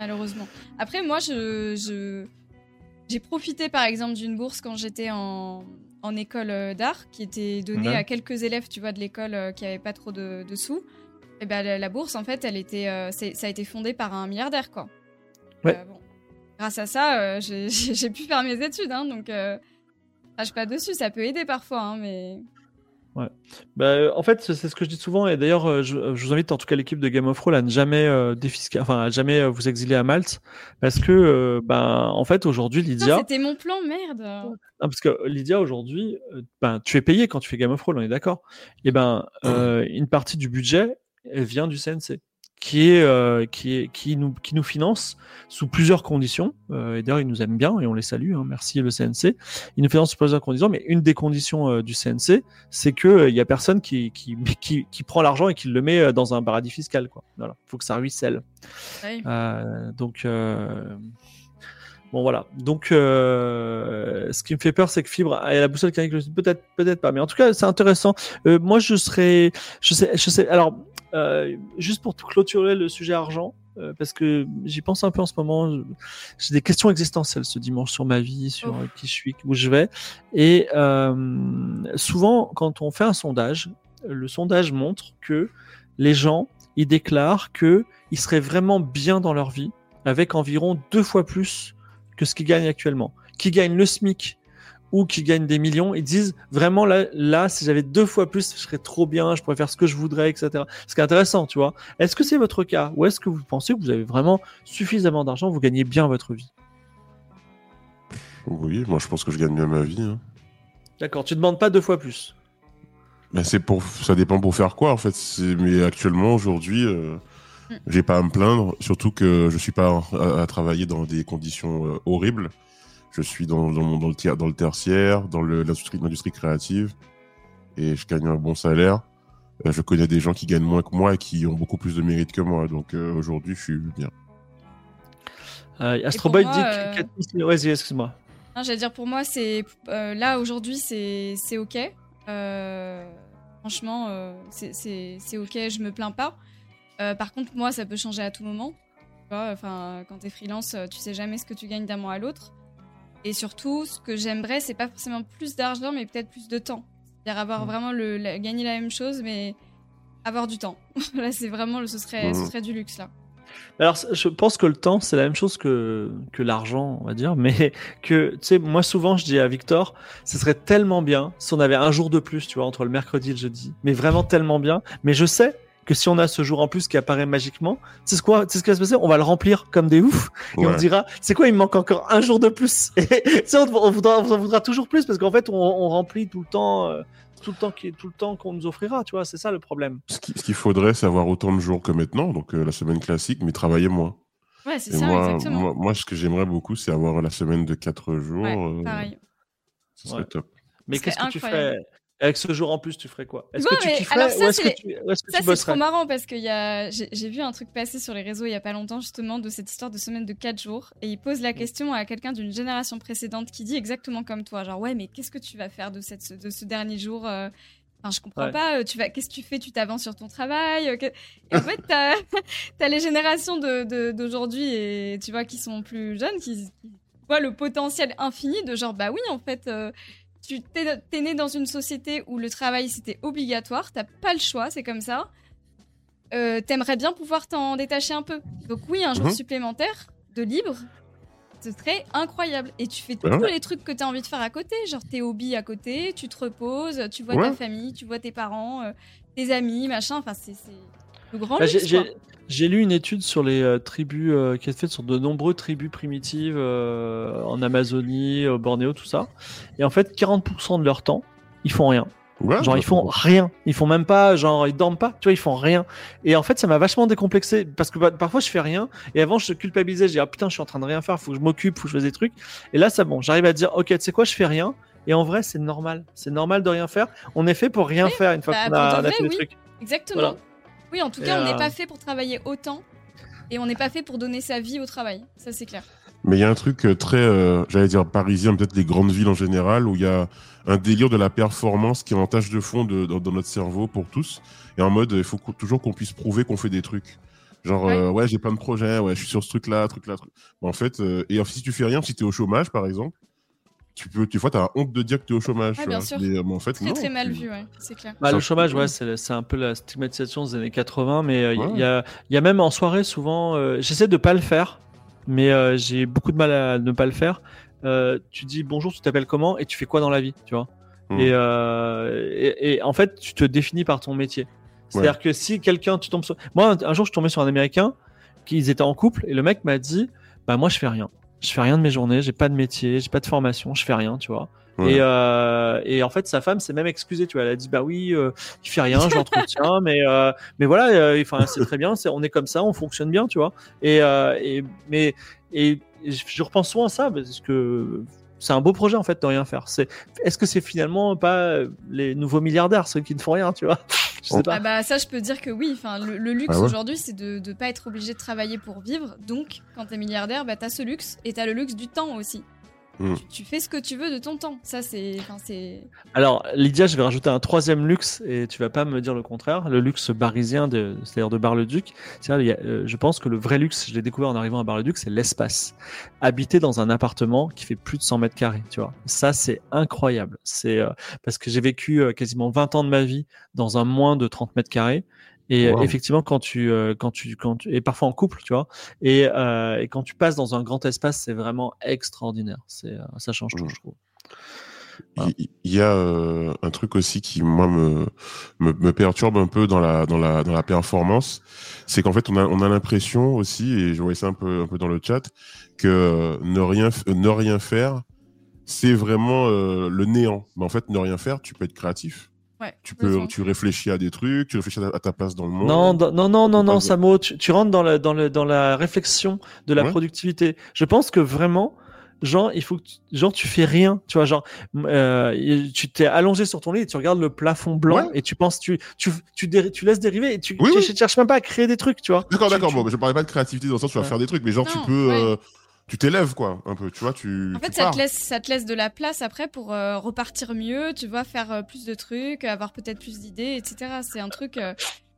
malheureusement. Après, moi, je, je- j'ai profité, par exemple, d'une bourse quand j'étais en, en école euh, d'art, qui était donnée Ouais. à quelques élèves, tu vois, de l'école euh, qui avaient pas trop de, de sous. Et ben, la, la bourse, en fait, elle était, euh, ça a été fondé par un milliardaire, quoi. Ouais. Bon. Grâce à ça, j'ai- pu faire mes études, hein, donc crache pas dessus, ça peut aider parfois, hein, mais Bah, euh, en fait, c'est ce que je dis souvent, et d'ailleurs, euh, je, je vous invite en tout cas l'équipe de Game of Thrones à ne jamais euh, défisca- enfin à jamais euh, vous exiler à Malte, parce que, euh, ben, en fait, aujourd'hui, Lydia, c'était mon plan, merde. Non, parce que Lydia aujourd'hui, euh, ben, tu es payé quand tu fais Game of Thrones, on est d'accord. Et ben, euh, une partie du budget, elle vient du CNC, qui est, euh, qui est, qui nous, qui nous finance sous plusieurs conditions. Euh, et d'ailleurs, ils nous aiment bien et on les salue. Hein, merci le CNC. Ils nous financent sous plusieurs conditions, mais une des conditions euh, du CNC, c'est que il y a personne qui, qui, qui, qui prend l'argent et qui le met euh, dans un paradis fiscal. Quoi. Voilà, faut que ça ruisselle. Euh, donc, euh, bon voilà. Donc, euh, ce qui me fait peur, c'est que Fibre et la boussole canique, peut-être, peut-être pas. Mais en tout cas, c'est intéressant. Euh, moi, je serais, je sais, je sais. Alors, euh, juste pour clôturer le sujet argent, euh, parce que j'y pense un peu en ce moment. J'ai des questions existentielles ce dimanche sur ma vie, sur Oh. euh, qui je suis, où je vais. Et euh, souvent, quand on fait un sondage, le sondage montre que les gens, ils déclarent que ils seraient vraiment bien dans leur vie avec environ deux fois plus que ce qu'ils gagnent actuellement. Qui gagnent le SMIC ou qui gagnent des millions, ils disent vraiment là, là, si j'avais deux fois plus, je serais trop bien, je pourrais faire ce que je voudrais, etc. Ce qui est intéressant, tu vois. Est-ce que c'est votre cas? Ou est-ce que vous pensez que vous avez vraiment suffisamment d'argent, vous gagnez bien votre vie? Oui, moi je pense que je gagne bien ma vie. hein. D'accord, tu demandes pas deux fois plus. Mais c'est pour, ça dépend pour faire quoi en fait. Mais actuellement, aujourd'hui, euh, Mm. j'ai pas à me plaindre. Surtout que je suis pas à, à travailler dans des conditions euh, horribles. Je suis dans, dans, dans le, tiers- dans le tertiaire, dans l'industrie l'industrie créative, et je gagne un bon salaire. Euh, je connais des gens qui gagnent moins que moi et qui ont beaucoup plus de mérite que moi. Donc euh, aujourd'hui, je suis bien. Euh, Astro Boy moi, dit euh, que Vas-y, excuse-moi. J'allais dire pour moi, c'est euh, là aujourd'hui, c'est c'est ok. Euh, franchement, euh, c'est- ok, je me plains pas. Euh, par contre, moi, ça peut changer à tout moment. Enfin, quand t'es freelance, tu sais jamais ce que tu gagnes d'un mois à l'autre. Et surtout, ce que j'aimerais, c'est pas forcément plus d'argent, mais peut-être plus de temps. C'est-à-dire avoir Mm. vraiment le, la- gagner la même chose, mais avoir du temps. là, c'est vraiment, ce serait, ce Mhm. serait du luxe là. Alors, je pense que le temps, c'est la même chose que, que l'argent, on va dire, mais que, tu sais, moi, souvent, je dis à Victor, ce serait tellement bien si on avait un jour de plus, tu vois, entre le mercredi et le jeudi, mais vraiment tellement bien. Mais je sais que si on a ce jour en plus qui apparaît magiquement, c'est ce, quoi, c'est ce qui va se passer, on va le remplir comme des oufs, et on dira, c'est quoi, il me manque encore un jour de plus. Et on, on voudra, on en voudra toujours plus, parce qu'en fait, on, on remplit tout le temps, euh, tout le temps, qui, tout le temps qu'on nous offrira, tu vois, c'est ça le problème. Ce qui- ce qu'il faudrait, c'est avoir autant de jours que maintenant, donc euh, la semaine classique, mais travailler moins. Ouais, c'est Et ça, moi, exactement. moi, moi, ce que j'aimerais beaucoup, c'est avoir la semaine de 4 jours. ouais, euh, pareil. Ce serait Ouais. top. Mais qu'est-ce que tu ferais? Avec ce jour en plus Tu ferais quoi? Est-ce que tu kifferais ça, ou est-ce que c'est- tu, ou est-ce que Ça, tu c'est bosserais? trop marrant parce que y a... j'ai vu un truc passer sur les réseaux il y a pas longtemps, justement, de cette histoire de semaine de 4 jours. Et il pose la question à quelqu'un d'une génération précédente qui dit exactement comme toi genre, ouais, mais qu'est-ce que tu vas faire de, cette... de ce dernier jour euh, Enfin, je comprends Ouais. pas. euh, Tu vas, qu'est-ce que tu fais? Tu t'avances sur ton travail euh, que- Et en fait, t'as as les générations d'aujourd'hui et tu vois qui sont plus jeunes, qui, qui voient le potentiel infini de genre, bah oui, en fait, euh, tu t'es t'es né dans une société où le travail c'était obligatoire, t'as pas le choix, c'est comme ça. Euh, T'aimerais bien pouvoir t'en détacher un peu. Donc oui, un jour Mhm. supplémentaire de libre, ce serait incroyable. Et tu fais Ouais. tous les trucs que t'as envie de faire à côté, genre tes hobbies à côté, tu te reposes, tu vois ta famille, tu vois tes parents, euh, tes amis, machin. Enfin, c'est c'est le grand Bah, j'ai-. J'ai j'ai lu une étude sur les euh, tribus euh, qui est faite sur de nombreuses tribus primitives euh, en Amazonie, au Bornéo, tout ça. Et en fait, 40% de leur temps, ils font rien. Ouais, Genre bah, ils font rien, ils font même pas, genre ils dorment pas, tu vois, ils font rien. Et en fait ça m'a vachement décomplexé parce que bah, parfois je fais rien et avant je culpabilisais, je dis ah putain je suis en train de rien faire, faut que je m'occupe, faut que je fasse des trucs. Et là c'est bon, j'arrive à dire ok tu sais quoi je fais rien et en vrai c'est normal, c'est normal de rien faire. On est fait pour rien Oui, faire une fois bah, qu'on a, fait des oui. trucs. Exactement. Voilà. Oui, en tout Et, cas, on n'est euh, pas fait pour travailler autant. Et on n'est pas fait pour donner sa vie au travail. Ça, c'est clair. Mais il y a un truc euh, très, euh, j'allais dire parisien, peut-être les grandes villes en général, où il y a un délire de la performance qui est en tâche de fond de, dans, dans notre cerveau pour tous. Et en mode, il faut toujours qu'on puisse prouver qu'on fait des trucs. Genre, Ouais. euh, ouais, j'ai plein de projets, ouais, je suis sur ce truc-là, truc-là, truc. En fait, euh, et si tu fais rien, si tu es au chômage, par exemple, tu peux, tu vois, t'as honte de dire que tu es au chômage. Ouais, bien sûr. Mais, euh, mais en fait, Très, non, très mal vu, ouais. C'est clair. Bah, le chômage, ouais, c'est un peu la stigmatisation des années 80, mais euh, il Ouais. y, a, il y a même en soirée souvent, euh, j'essaie de pas le faire, mais euh, j'ai beaucoup de mal à ne pas le faire. Euh, tu dis bonjour, tu t'appelles comment et tu fais quoi dans la vie, tu vois? Hmm. et, euh, et, et en fait, tu te définis par ton métier. C'est-à-dire que si quelqu'un, tu tombes sur... Moi, un, un jour, je suis tombé sur un Américain, qui ils étaient en couple, et le mec m'a dit, bah moi, je fais rien. Je fais rien de mes journées, j'ai pas de métier, j'ai pas de formation, je fais rien, tu vois. Ouais. Et, euh, et en fait, sa femme s'est même excusée, tu vois. Elle a dit, bah oui, euh, il fait rien, je l'entretiens, mais, euh, mais voilà, euh, enfin, c'est très bien, c'est, on est comme ça, on fonctionne bien, tu vois. Et, euh, et, mais, et, je repense souvent à ça, parce que c'est un beau projet, en fait, de rien faire. C'est, est-ce que c'est finalement pas les nouveaux milliardaires, ceux qui ne font rien, tu vois? Je sais pas. Ah bah ça, je peux dire que oui. Enfin, le, le luxe Ah ouais. aujourd'hui, c'est de ne pas être obligé de travailler pour vivre. Donc, quand t'es milliardaire, bah t'as ce luxe et t'as le luxe du temps aussi. Mm. Tu, tu fais ce que tu veux de ton temps. Ça, c'est. Alors, Lydia, je vais rajouter un troisième luxe, et tu vas pas me dire le contraire, le luxe barisien, de, c'est-à-dire de Bar-le-Duc. Euh, je pense que le vrai luxe, je l'ai découvert en arrivant à Bar-le-Duc, c'est l'espace. Habiter dans un appartement qui fait plus de 100 mètres carrés, tu vois. Ça, c'est incroyable. C'est euh, parce que j'ai vécu euh, quasiment 20 ans de ma vie dans un moins de 30 mètres carrés. Et euh, Wow. effectivement, quand tu, euh, quand tu, quand tu, et parfois en couple, tu vois, et, euh, et quand tu passes dans un grand espace, c'est vraiment extraordinaire. C'est, ça change tout, Mm. je trouve. Voilà. Il y a euh, un truc aussi qui moi me, me me perturbe un peu dans la dans la dans la performance, c'est qu'en fait on a on a l'impression aussi et je voyais ça un peu un peu dans le chat que ne rien ne rien faire c'est vraiment euh, le néant. Mais en fait ne rien faire, tu peux être créatif. Ouais, Tu peux tu réfléchis à des trucs, tu réfléchis à ta, place dans le monde. Non, dans- non, non, non, non, Samo, tu, tu rentres dans la, dans, le, dans la réflexion de la Ouais. productivité. Je pense que vraiment, genre, il faut que tu, genre, tu fais rien, tu vois, genre, euh, tu t'es allongé sur ton lit et tu regardes le plafond blanc Ouais. et tu penses, tu, tu, tu, dé- tu laisses dériver et tu, Oui, tu oui. cherches même pas à créer des trucs, tu vois. D'accord, d'accord. Bon, je parlais pas de créativité dans le sens où tu vas Ouais. faire des trucs, mais genre tu peux, ouais. euh, tu t'élèves quoi, un peu. Tu vois, tu. En tu fait, ça pars. te, laisse, ça te laisse de la place après pour euh, repartir mieux, tu vois, faire euh, plus de trucs, avoir peut-être plus d'idées, etc. C'est un truc. euh,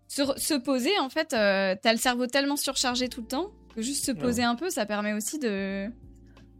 se, poser, en fait, euh, t'as le cerveau tellement surchargé tout le temps que juste se poser un peu, ça permet aussi de.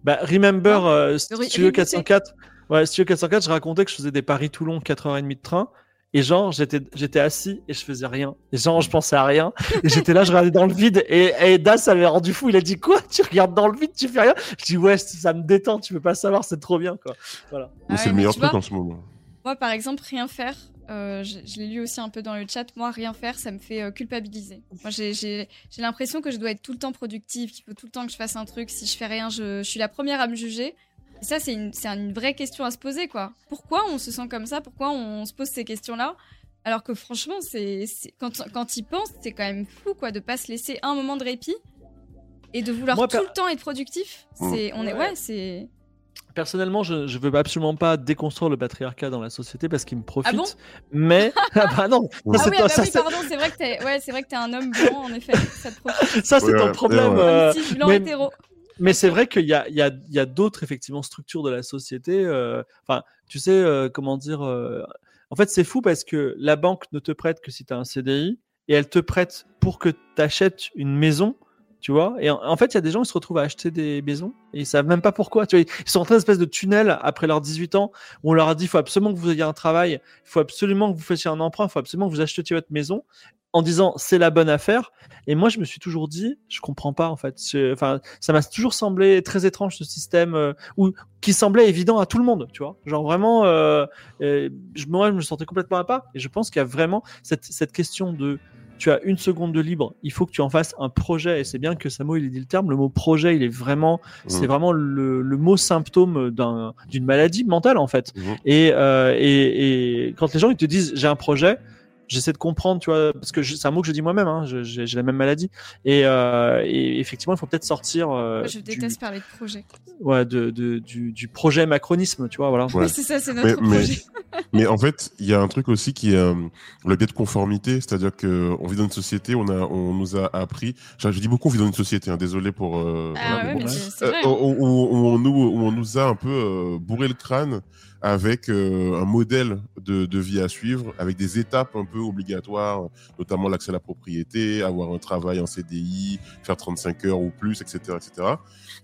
Bah, remember, Ah, euh, Studio rebooter. 404. Ouais, Studio 404, je racontais que je faisais des Paris-Toulon 4h30 de train. Et genre, j'étais, j'étais assis et je faisais rien. Et genre, je pensais à rien. Et j'étais là, je regardais dans le vide. Et, et Das, ça m'avait rendu fou. Il a dit, quoi? Tu regardes dans le vide, tu fais rien? Je dis, ouais, ça me détend, tu peux pas savoir, c'est trop bien, quoi. Voilà. Mais c'est le meilleur truc vois, en ce moment. Moi, par exemple, rien faire, euh, je, je l'ai lu aussi un peu dans le chat, moi, rien faire, ça me fait euh, culpabiliser. Moi, j'ai- j'ai j'ai l'impression que je dois être tout le temps productive, qu'il faut tout le temps que je fasse un truc. Si je fais rien, je, je suis la première à me juger. Et ça, c'est une, vraie question à se poser, quoi. Pourquoi on se sent comme ça? Pourquoi on se pose ces questions-là? Alors que franchement, c'est quand, quand il pense, c'est quand même fou, quoi, de pas se laisser un moment de répit et de vouloir Moi, tout le temps être productif. C'est, on est, Ouais. c'est. Personnellement, je, je veux absolument pas déconstruire le patriarcat dans la société parce qu'il me profite. Ah bon? mais, ah bah non, ça, Ah c'est oui, ton- ah bah ça, oui, c'est- pardon, c'est vrai que t'es, ouais, c'est vrai que t'es un homme blanc, en effet. Ça te profite. ça, c'est Ouais, ton problème. ouais. euh, blanc mais- hétéro. Mais c'est vrai qu'il y a, d'autres effectivement structures de la société. euh, Enfin, tu sais euh, comment dire. euh, en fait, c'est fou parce que la banque ne te prête que si tu as un CDI et elle te prête pour que tu achètes une maison. Tu vois Et en, fait, il y a des gens qui se retrouvent à acheter des maisons et ils savent même pas pourquoi. Tu vois ils sont en train d'espèce de tunnel après leurs 18 ans où on leur a dit il faut absolument que vous ayez un travail, il faut absolument que vous fassiez un emprunt, il faut absolument que vous achetiez votre maison en disant c'est la bonne affaire. Et moi, je me suis toujours dit, je comprends pas en fait. C'est- Enfin, ça m'a toujours semblé très étrange ce système euh, où, qui semblait évident à tout le monde, tu vois. Genre vraiment, euh, euh, je, moi, je me sentais complètement à part. Et je pense qu'il y a vraiment cette, cette question de tu as une seconde de libre, il faut que tu en fasses un projet. Et c'est bien que Samo il ait dit le terme. Le mot projet, il est vraiment, c'est Mhm. vraiment le, le mot symptôme d'un- d'une maladie mentale en fait. Mhm. Et, euh, et, et quand les gens ils te disent j'ai un projet, j'essaie de comprendre, tu vois, parce que c'est un mot que je dis moi-même, hein, j'ai la même maladie. Et, euh, et effectivement, il faut peut-être sortir euh, je du, déteste parler de projet. ouais, de, de- du, du projet macronisme, tu vois, voilà. Ouais. Oui, c'est ça, c'est notre Mais- mais- projet. Mais en fait, il y a un truc aussi qui est euh, le biais de conformité, c'est-à-dire que on vit dans une société, on a, on nous a appris. Je, je dis beaucoup, on vit dans une société. Hein, désolé pour. Euh, Ah voilà, ouais, mais mais bon. Euh, vrai. où, où- où on nous, où on nous a un peu euh, bourré le crâne avec euh, un modèle de, de vie à suivre, avec des étapes un peu obligatoires, notamment l'accès à la propriété, avoir un travail en CDI, faire 35 heures ou plus, etc., etc.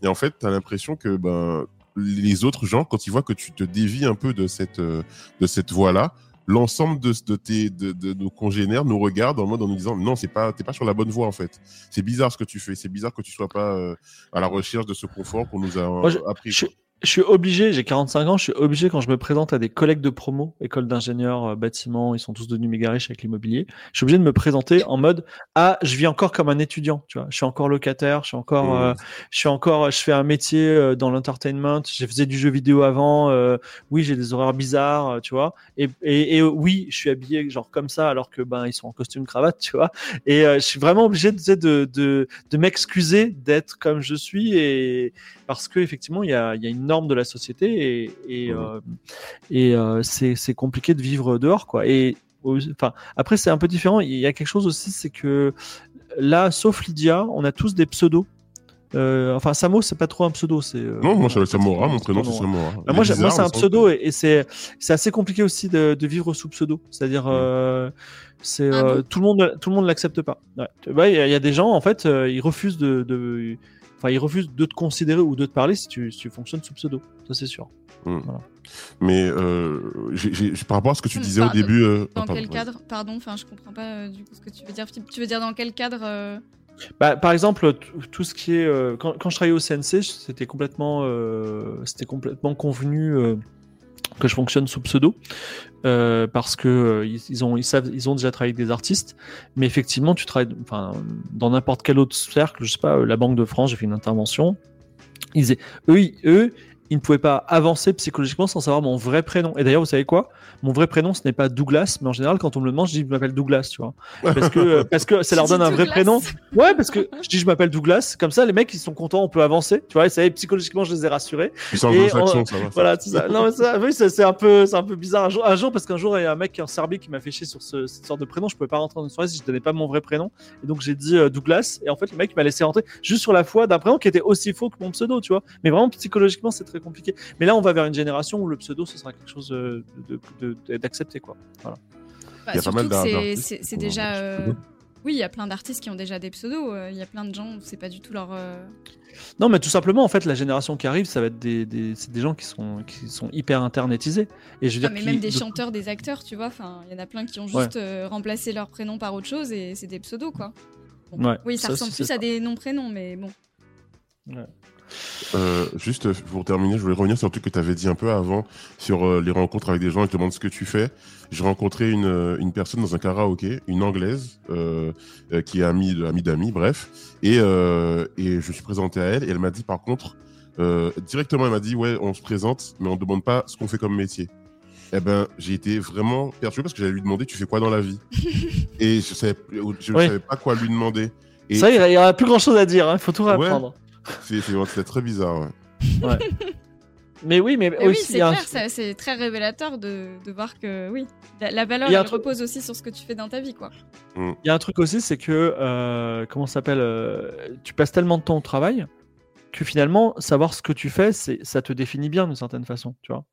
Et en fait, tu as l'impression que ben les autres gens, quand ils voient que tu te dévies un peu de cette euh, de cette voie-là, l'ensemble de, de tes de, de nos congénères nous regardent en mode en nous disant non c'est pas t'es pas sur la bonne voie en fait c'est bizarre ce que tu fais c'est bizarre que tu sois pas euh, à la recherche de ce confort qu'on nous a Moi, je- appris Je. Je suis obligé, j'ai 45 ans, je suis obligé quand je me présente à des collègues de promo, école d'ingénieurs, euh, bâtiments, ils sont tous devenus méga riches avec l'immobilier. Je suis obligé de me présenter en mode ah, je vis encore comme un étudiant, tu vois. Je suis encore locataire, je suis encore, Mmh. euh, je suis encore, je fais un métier euh, dans l'entertainment. J'ai faisais du jeu vidéo avant. euh, oui, j'ai des horaires bizarres, tu vois. Et, et, et, oui, je suis habillé genre comme ça alors que ben ils sont en costume cravate, tu vois. Et euh, je suis vraiment obligé de de de, de m'excuser d'être comme je suis et parce que effectivement il y a, il y a une norme de la société et et, et euh, c'est c'est compliqué de vivre dehors quoi et enfin après c'est un peu différent il y a quelque chose aussi c'est que là sauf Lydia on a tous des pseudos euh, enfin Samo c'est pas trop un pseudo c'est euh, non moi c'est Samora mon prénom c'est. Samora bah, moi, est j'ai- moi bizarre, c'est un pseudo et, et c'est c'est assez compliqué aussi de, de vivre sous pseudo. C'est-à-dire Mm. euh, c'est Ah euh, tout le monde tout le monde l'accepte pas. Ouais. Il y, a- il y a des gens en fait euh, ils refusent de, de enfin ils refusent de te considérer ou de te parler si tu si tu fonctionnes sous pseudo. Ça c'est sûr. mais euh, par rapport à ce que tu Hmm, disais au pardon. début euh, Dans ah, pardon, quel cadre Pardon, enfin, je comprends pas euh, du coup ce que tu veux dire. Tu veux dire dans quel cadre euh, Bah, par exemple, tout ce qui est euh, quand, quand je travaillais au CNC, c'était complètement, euh, c'était complètement convenu. Que je fonctionne sous pseudo euh, parce que euh, ils, ont ils savent ils ont déjà travaillé avec des artistes. Mais effectivement tu travailles enfin dans n'importe quel autre cercle je sais pas euh, la Banque de France j'ai fait une intervention. Ils eux eux ils ne pouvaient pas avancer psychologiquement sans savoir mon vrai prénom et d'ailleurs vous savez quoi? Mon vrai prénom ce n'est pas Douglas mais en général quand on me le demande je dis je m'appelle Douglas tu vois parce que euh, parce que ça leur donne un vrai Douglas prénom ouais parce que je dis je m'appelle Douglas comme ça les mecs ils sont contents on peut avancer tu vois et ça y est, psychologiquement je les ai rassurés Puis c'est Et anglo-saxon, on- ça va. voilà, c'est ça. Non, mais ça, oui, c'est un peu, c'est un peu bizarre. Un jour, un jour, parce qu'un jour, il y a un mec qui est en Serbie qui m'a fait chier sur ce- cette sorte de prénom. Je pouvais pas rentrer dans une soirée si je donnais pas mon vrai prénom. Et donc, j'ai dit euh, Douglas. Et en fait, le mec m'a laissé rentrer juste sur la foi d'un prénom qui était aussi faux que mon pseudo, tu vois. Mais vraiment, psychologiquement, c'est très compliqué. Mais là, on va vers une génération où le pseudo, ce sera quelque chose euh, de- de- de- d'accepté, quoi. Bah, Il y a pas surtout mal que d'ar- c'est- déjà. euh, pseudo. Oui, il y a plein d'artistes qui ont déjà des pseudos. euh, Il y a plein de gens, c'est pas du tout leur. Non, mais tout simplement, en fait, la génération qui arrive, ça va être des, des, c'est des gens qui sont, qui sont hyper internetisés. Et je veux Ah, dire, mais même des de- chanteurs, des acteurs, tu vois. Enfin, il y en a plein qui ont juste euh, remplacé leur prénom par autre chose et c'est des pseudos, quoi. Bon. Ouais, Oui, ça, ça ressemble aussi, plus à des noms-prénoms, mais bon. Euh, juste pour terminer, je voulais revenir sur le truc que tu avais dit un peu avant sur euh, les rencontres avec des gens et te demandent ce que tu fais. J'ai rencontré une, euh, une personne dans un karaoké, une anglaise, euh, qui est amie d'amis, bref. Et, et je me suis présenté à elle et elle m'a dit par contre, directement, elle m'a dit Ouais, on se présente, mais on ne demande pas ce qu'on fait comme métier. Eh ben, j'ai été vraiment perturbé parce que j'allais lui demander Tu fais quoi dans la vie? Et je savais, je Oui. savais pas quoi lui demander. Et Ça, il y a- il y aura plus grand chose à dire. Il faut tout réapprendre. C'est- très bizarre. ouais. Mais oui, mais Mais oui, aussi, c'est un- clair, ça- c'est très révélateur de, de voir que, oui, la, la valeur, elle truc- repose aussi sur ce que tu fais dans ta vie, quoi. Il y a un truc aussi, c'est que euh, comment s'appelle euh, Tu passes tellement de temps au travail que finalement, savoir ce que tu fais, c'est ça te définit bien d'une certaine façon, tu vois.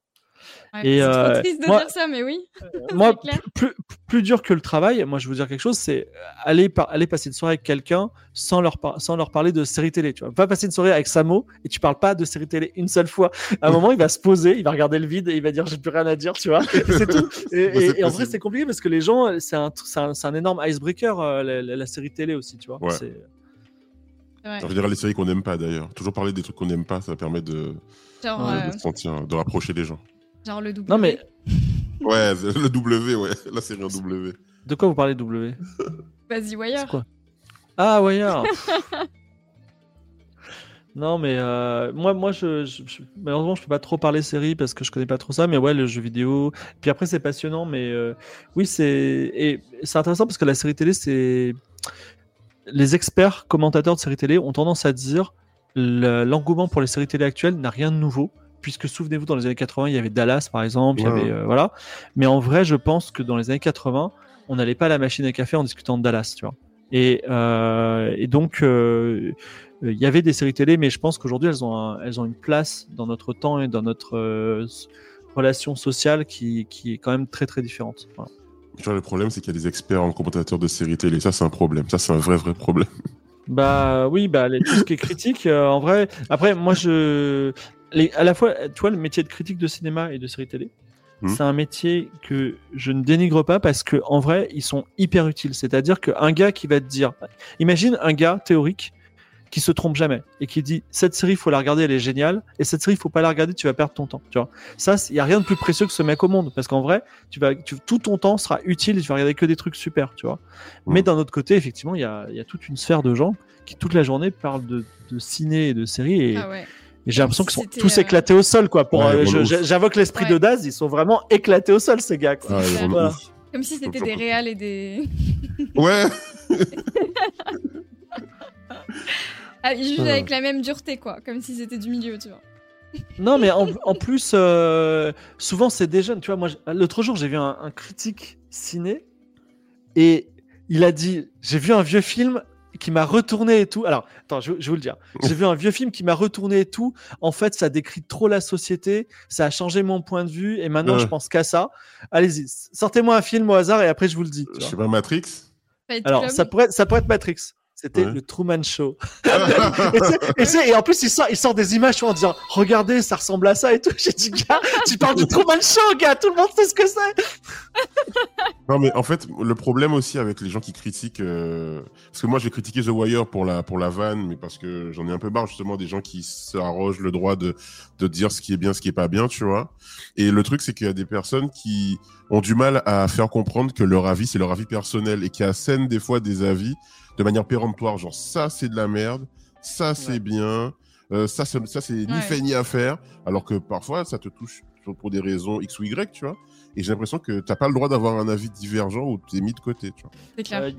Ouais, Et, c'est euh, trop triste de moi- dire ça, mais oui. moi, clair. plus, plus, dur que le travail, moi je vais vous dire quelque chose, c'est aller, par- aller passer une soirée avec quelqu'un sans leur, par- sans leur parler de série télé. Tu vois, pas passer une soirée avec Samo et tu parles pas de série télé une seule fois. À un moment, il va se poser, il va regarder le vide et il va dire j'ai plus rien à dire, tu vois. C'est tout. Et, et- et en vrai, c'est compliqué parce que les gens, c'est un, c'est un, c'est un énorme icebreaker euh, la, la- la série télé aussi, tu vois. Ouais. C'est- Ouais. En général, les séries qu'on n'aime pas d'ailleurs. Toujours parler des trucs qu'on n'aime pas, ça permet de, Genre, Ouais, euh, de se sentir, de rapprocher les gens. Genre le double. Non mais Ouais, le W, ouais, la série en W. de quoi vous parlez W? Vas-y, Wire. quoi? Ah, Wire Non, mais euh, moi, moi je, je- je- malheureusement, je peux pas trop parler série parce que je connais pas trop ça, mais ouais, le jeu vidéo. Puis après, c'est passionnant, mais euh, oui, c'est et c'est intéressant parce que la série télé, c'est les experts commentateurs de séries télé ont tendance à dire le- l'engouement pour les séries télé actuelles n'a rien de nouveau. Puisque souvenez-vous, dans les années 80, il y avait Dallas, par exemple, il y Ouais. avait euh, voilà. Mais en vrai, je pense que dans les années 80, on n'allait pas à la machine à café en discutant de Dallas, tu vois. Et, euh, et donc, euh, il y avait des séries télé, mais je pense qu'aujourd'hui, elles, ont un- elles ont une place dans notre temps et dans notre relation sociale qui, qui est quand même très très différente. Voilà. Tu vois, le problème, c'est qu'il y a des experts en commentateurs de séries télé. Ça, c'est un problème. Ça, c'est un vrai, vrai problème. Bah oui, bah les, tout ce qui est critique, euh, en vrai. Après, moi, je, les, à la fois, tu vois, le métier de critique de cinéma et de série télé, Mhm. c'est un métier que je ne dénigre pas parce que en vrai, ils sont hyper utiles. C'est-à-dire qu'un gars qui va te dire, imagine un gars théorique qui se trompe jamais et qui dit cette série faut la regarder elle est géniale et cette série faut pas la regarder tu vas perdre ton temps tu vois ça il y a rien de plus précieux que ce mec au monde parce qu'en vrai tu vas tu- tout ton temps sera utile et tu vas regarder que des trucs super tu vois mais Mhm. d'un autre côté effectivement il y a, il y a toute une sphère de gens qui toute la journée parlent de, de ciné et de séries et, Ah ouais. J'ai l'impression qu'ils sont tous euh, éclatés au sol quoi pour Ouais, euh, j'invoque l'esprit Ouais. de Daz ils sont vraiment éclatés au sol ces gars quoi. Ah, Voilà. Comme si c'était des réals et des. Ouais, Ah, juste avec la même dureté, quoi. Comme si c'était du milieu, tu vois. Non, mais en, en plus, euh, souvent c'est des jeunes. Tu vois, moi, l'autre jour, j'ai vu un, un critique ciné et il a dit J'ai vu un vieux film qui m'a retourné et tout. Alors, attends, je, je vais vous le dire. J'ai vu un vieux film qui m'a retourné et tout. En fait, ça décrit trop la société. Ça a changé mon point de vue et maintenant, Ouais. je pense qu'à ça. Allez-y, sortez-moi un film au hasard et après, je vous le dis. tu je vois. sais pas, Matrix? Alors, ça pourrait, ça pourrait être Matrix. C'était Ouais. le Truman Show. et, en plus, il sort, il sort des images vois, en disant Regardez, ça ressemble à ça et tout. J'ai dit Gars, tu parles du Truman Show, gars, tout le monde sait ce que c'est. Non, mais en fait, le problème aussi avec les gens qui critiquent, euh, parce que moi j'ai critiqué The Wire pour la pour la vanne, mais parce que j'en ai un peu marre justement des gens qui s'arrogent le droit de de dire ce qui est bien, ce qui est pas bien, tu vois. Et le truc, c'est qu'il y a des personnes qui ont du mal à faire comprendre que leur avis c'est leur avis personnel et qui assènent des fois des avis de manière péremptoire, genre ça c'est de la merde, ça c'est Ouais. bien, euh, ça c'est- ça c'est ni Ouais. fait ni à faire, alors que parfois ça te touche pour des raisons X ou Y, tu vois. Et j'ai l'impression que t'as pas le droit d'avoir un avis divergent ou t'es mis de côté, tu vois. C'est clair. Euh,